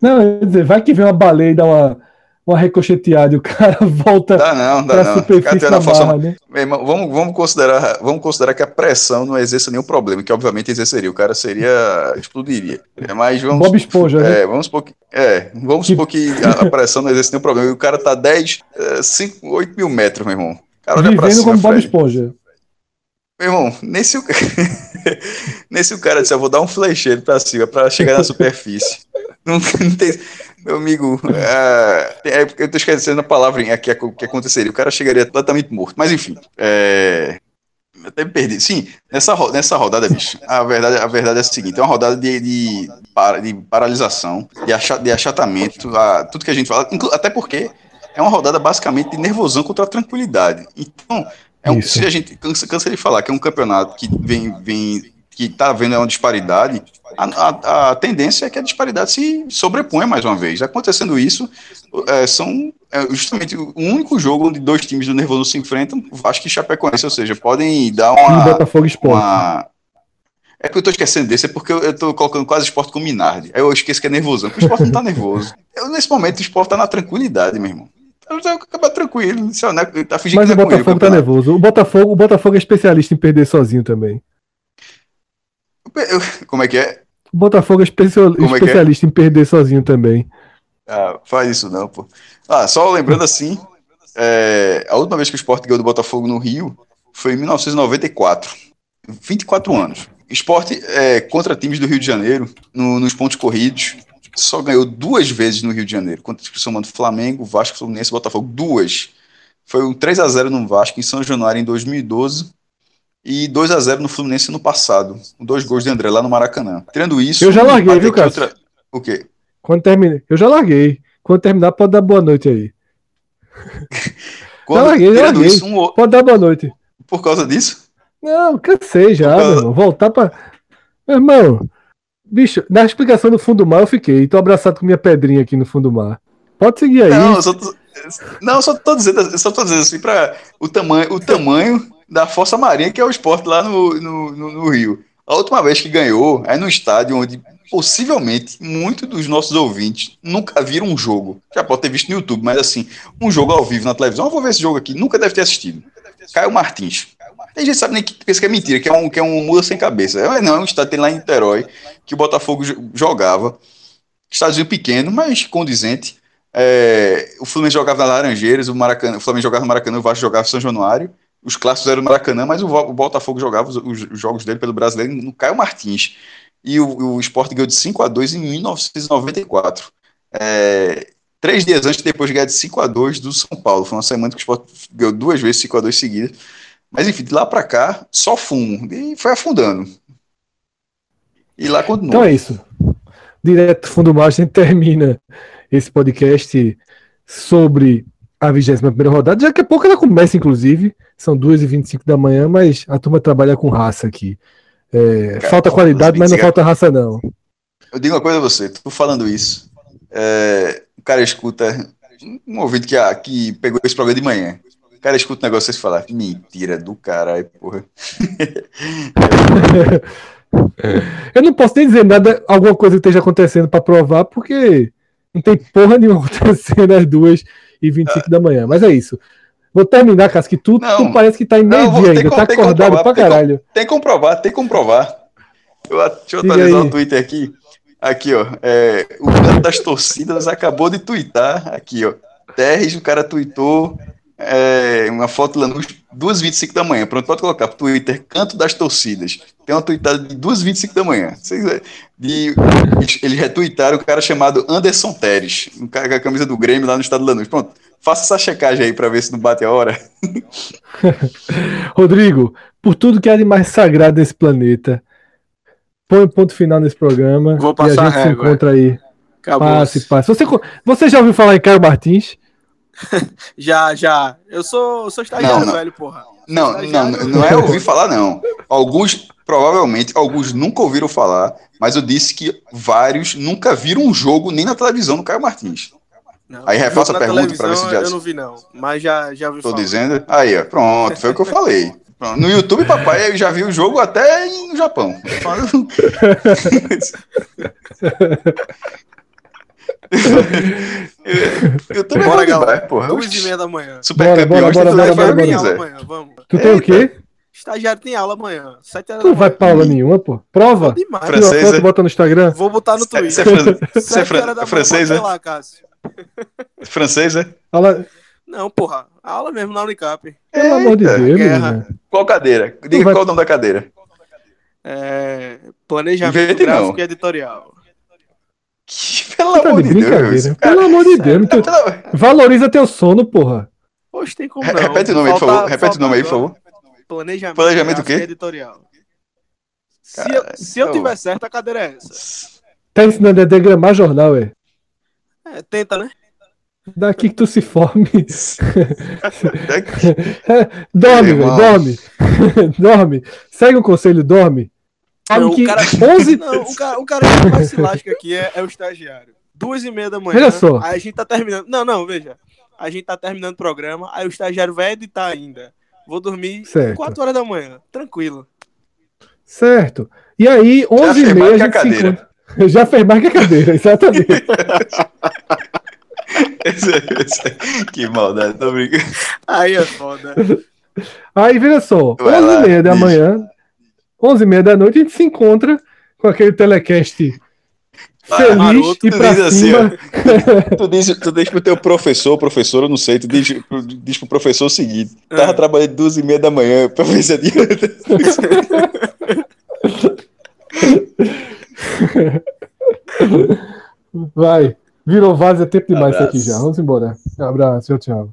Speaker 1: Não, dizer, vai que vem uma baleia e dá uma, uma recocheteada e o cara <laughs> volta
Speaker 2: dá não, dá não. superfície da barra, né? Irmão, vamos, vamos, considerar, vamos considerar que a pressão não exerça nenhum problema, que obviamente exerceria. O cara seria. explodiria. Mas vamos.
Speaker 1: Bob Esponja,
Speaker 2: é, né? Vamos supor que, é, vamos supor que a, a pressão não exerça nenhum problema. E o cara tá 10, 5, 8 mil metros, meu irmão. O cara olha
Speaker 1: Vivendo pra cima, como Bob Esponja.
Speaker 2: Meu irmão, nesse o, <laughs> nesse o cara disse, eu vou dar um flecheiro pra cima pra chegar na superfície. <laughs> não, não tem, meu amigo, é, é, eu tô esquecendo a palavra aqui o que aconteceria. O cara chegaria totalmente morto. Mas enfim, é, até me perdi. Sim, nessa, nessa rodada, bicho, a verdade, a verdade é a seguinte: é uma rodada de, de, de paralisação, de, achat, de achatamento, a, tudo que a gente fala, até porque é uma rodada basicamente de nervosão contra a tranquilidade. Então, é um, se a gente cansa, cansa, de falar que é um campeonato que vem, vem que está havendo uma disparidade, a, a, a, tendência é que a disparidade se sobreponha mais uma vez. Acontecendo isso, é, são é, justamente o único jogo onde dois times do Nervoso se enfrentam, Vasco e Chapecoense, ou seja, podem dar uma...
Speaker 1: E Botafogo Esporte. Uma,
Speaker 2: é que eu tô esquecendo desse, é porque eu, tô colocando quase esporte com Minardi. Aí eu esqueço que é nervoso, porque o esporte não tá nervoso. Eu, nesse momento o esporte tá na tranquilidade, meu irmão. Acaba tranquilo, tá
Speaker 1: fingindo Mas o Botafogo tá nervoso. O Botafogo, o Botafogo é especialista em perder sozinho também. <laughs>
Speaker 2: Como é que é?
Speaker 1: O Botafogo é, especial, é, é especialista é? em perder sozinho também.
Speaker 2: Ah, faz isso não, pô. Ah, só lembrando assim, é, a última vez que o Sport ganhou do Botafogo no Rio foi em 1994. 24 anos. Esporte é, contra times do Rio de Janeiro, no, nos pontos corridos, só ganhou duas vezes no Rio de Janeiro, contra somando Flamengo, Vasco, Fluminense e Botafogo. Duas. Foi um 3 a 0 no Vasco em São Januário em 2012 e 2 a 0 no Fluminense no passado. Dois gols de André lá no Maracanã. Tirando isso.
Speaker 1: Eu já larguei, viu, cara? Outra...
Speaker 2: O quê?
Speaker 1: Quando termine... Eu já larguei. Quando terminar, pode dar boa noite aí. <laughs>
Speaker 2: Quando, já larguei, já larguei. Isso, um...
Speaker 1: Pode dar boa noite.
Speaker 2: Por causa disso?
Speaker 1: Não, cansei já, causa... meu irmão. Voltar pra. Meu irmão, bicho, na explicação do fundo do mar eu fiquei. Tô abraçado com minha pedrinha aqui no fundo do mar. Pode seguir aí.
Speaker 2: Não, eu só tô, não, só tô dizendo, só tô dizendo assim, para o tamanho, o tamanho da Força Marinha, que é o esporte lá no, no, no, no Rio. A última vez que ganhou é no estádio onde possivelmente muitos dos nossos ouvintes nunca viram um jogo. Já pode ter visto no YouTube, mas assim, um jogo ao vivo na televisão. Eu vou ver esse jogo aqui, nunca deve ter assistido. Caio Martins. Tem gente que sabe nem que pensa que é mentira, que é um, que é um muda sem cabeça. É, não, é um estádio tem lá em Niterói que o Botafogo jogava. Estádiozinho pequeno, mas condizente. É, o Fluminense jogava na Laranjeiras, o, Maracanã, o Flamengo jogava no Maracanã, o Vasco jogava no São Januário. Os clássicos eram no Maracanã, mas o, o Botafogo jogava os, os, jogos dele pelo brasileiro no Caio Martins. E o, o Sport ganhou de 5 a 2 em 1994. É, três dias antes, depois de ganhar de 5 a 2 do São Paulo. Foi uma semana que o Sport ganhou duas vezes 5 a 2 seguidas. Mas enfim, de lá para cá, só fumo. E foi afundando. E lá continuou.
Speaker 1: Então é isso. Direto do fundo do mar, a gente termina esse podcast sobre a 21 rodada. Daqui a pouco ela começa, inclusive. São 2h25 da manhã, mas a turma trabalha com raça aqui. É, Cara, falta qualidade, mas não falta raça, não.
Speaker 2: Eu digo uma coisa a você, tô falando isso. É, o cara escuta um ouvido que, ah, que pegou esse programa de manhã. O cara escuta um negócio e falar, mentira do caralho, porra. <laughs>
Speaker 1: Eu não posso nem dizer nada, alguma coisa que esteja acontecendo para provar, porque não tem porra nenhuma <laughs> acontecendo às duas e 25 ah. da manhã. Mas é isso. Vou terminar, Cássio, que tu, tu parece que tá em meio-dia ainda, tá acordado pra caralho.
Speaker 2: Tem que comprovar, tem que comprovar. Eu, deixa eu atualizar o Twitter aqui. Aqui, ó. É, o canto das torcidas acabou de twittar. Aqui, ó. Terres, o cara tweetou é, uma foto lá nos 2h25 da manhã. Pronto, pode colocar pro Twitter, canto das torcidas. Tem uma tweetada de 2h25 da manhã. De, eles retweetaram um cara chamado Anderson Teres, um cara com a camisa do Grêmio lá no estado de Lanús. Pronto, faça essa checagem aí para ver se não bate a hora. <laughs>
Speaker 1: Rodrigo, por tudo que há de mais sagrado nesse planeta, põe um ponto final nesse programa.
Speaker 3: Vou passar
Speaker 1: e a gente
Speaker 3: a
Speaker 1: se encontra aí. Acabou. Passe, passe. Você, você já ouviu falar em Caio Martins? <laughs>
Speaker 3: já, já. Eu sou, sou estagiário, não, não. velho, porra.
Speaker 2: Não, não, não é ouvir falar, não. Alguns, provavelmente, alguns nunca ouviram falar, mas eu disse que vários nunca viram um jogo nem na televisão do Caio Martins.
Speaker 3: Não,
Speaker 2: Aí refaça a pergunta pra ver se já-
Speaker 3: Eu não vi, não. Mas já, já vi
Speaker 2: Tô
Speaker 3: falar.
Speaker 2: dizendo. Aí, ó, pronto, foi o que eu falei. Pronto. No YouTube, papai, eu já vi o jogo até no Japão. <laughs> <laughs> É bom
Speaker 3: Bora, galera.
Speaker 2: porra.
Speaker 3: Duas e meia da manhã.
Speaker 2: Super
Speaker 1: Bora,
Speaker 2: campeões,
Speaker 1: bora, bora, bora, bora,
Speaker 3: amanhã, vamos.
Speaker 1: Tu tem o quê?
Speaker 3: Estagiário tem aula amanhã. Sete horas
Speaker 1: Tu
Speaker 3: da
Speaker 1: vai pra aula nenhuma, pô. Prova.
Speaker 3: Demais.
Speaker 2: Francesa.
Speaker 1: foto, bota no Instagram.
Speaker 3: Vou botar no Twitter.
Speaker 2: Você é fran- é fran- é?
Speaker 3: lá, Cássio. <laughs>
Speaker 2: Francês, é?
Speaker 1: Aula...
Speaker 3: Não, porra. Aula mesmo na Unicap.
Speaker 1: Pelo amor de
Speaker 2: Eita,
Speaker 1: Deus,
Speaker 3: guerra.
Speaker 2: Qual cadeira? Diga
Speaker 1: vai-
Speaker 2: qual é o nome da cadeira.
Speaker 3: É, planejamento
Speaker 2: Invente não.
Speaker 3: gráfico e editorial.
Speaker 2: Que, <laughs> pelo
Speaker 1: Tá
Speaker 2: amor
Speaker 1: de
Speaker 2: de Deus.
Speaker 1: brincadeira. Pelo amor de Deus. <laughs> tu-
Speaker 2: Pela-
Speaker 1: Valoriza teu sono, porra.
Speaker 3: Poxa, tem como não.
Speaker 2: Repete o nome aí, por favor. Repete o nome aí, por favor.
Speaker 3: Planejamento,
Speaker 2: Planejamento o quê?
Speaker 3: editorial. Se,
Speaker 2: Cara,
Speaker 3: eu, se eu
Speaker 2: eu-
Speaker 3: tiver certo, a cadeira é essa.
Speaker 1: Tá ensinando a diagramar jornal, é.
Speaker 3: É, tenta, né?
Speaker 1: Daqui que tu se forme. <laughs>
Speaker 2: É
Speaker 1: dorme, velho, dorme. dorme. Segue o conselho, dorme. Sabe
Speaker 3: Não,
Speaker 1: que
Speaker 3: o cara,
Speaker 1: 11.
Speaker 3: não, o cara, o cara que mais se lasca aqui é, é o estagiário. Duas e meia da manhã.
Speaker 1: Veja só.
Speaker 3: Aí a gente tá terminando. Não, não, veja. A gente tá terminando o programa, aí o estagiário vai editar ainda. Vou dormir
Speaker 1: Certo.
Speaker 3: 4 horas da manhã. Tranquilo.
Speaker 1: Certo. E aí, 11 e meia a
Speaker 2: que a
Speaker 1: gente se encontra. Já fez mais que a cadeira, exatamente. <laughs>
Speaker 2: Esse- esse- que maldade, tô brincando.
Speaker 3: Aí é foda.
Speaker 1: Aí, veja só,
Speaker 2: Vai
Speaker 1: 11
Speaker 2: lá,
Speaker 1: e meia da manhã, 11 e meia da noite, a gente se encontra com aquele telecast feliz
Speaker 3: maroto,
Speaker 1: e
Speaker 2: tu
Speaker 1: pra
Speaker 2: diz assim,
Speaker 1: cima. <laughs>
Speaker 2: Tu diz, tu diz pro teu professor, professor, eu não sei, tu diz, pro- diz pro professor o seguinte: tava
Speaker 3: Ah.
Speaker 2: trabalhando duas e meia da manhã pra ver se adianta.
Speaker 1: Vai. Virou vaso, é tempo demais isso aqui já. Vamos embora. Um abraço, tchau, tchau.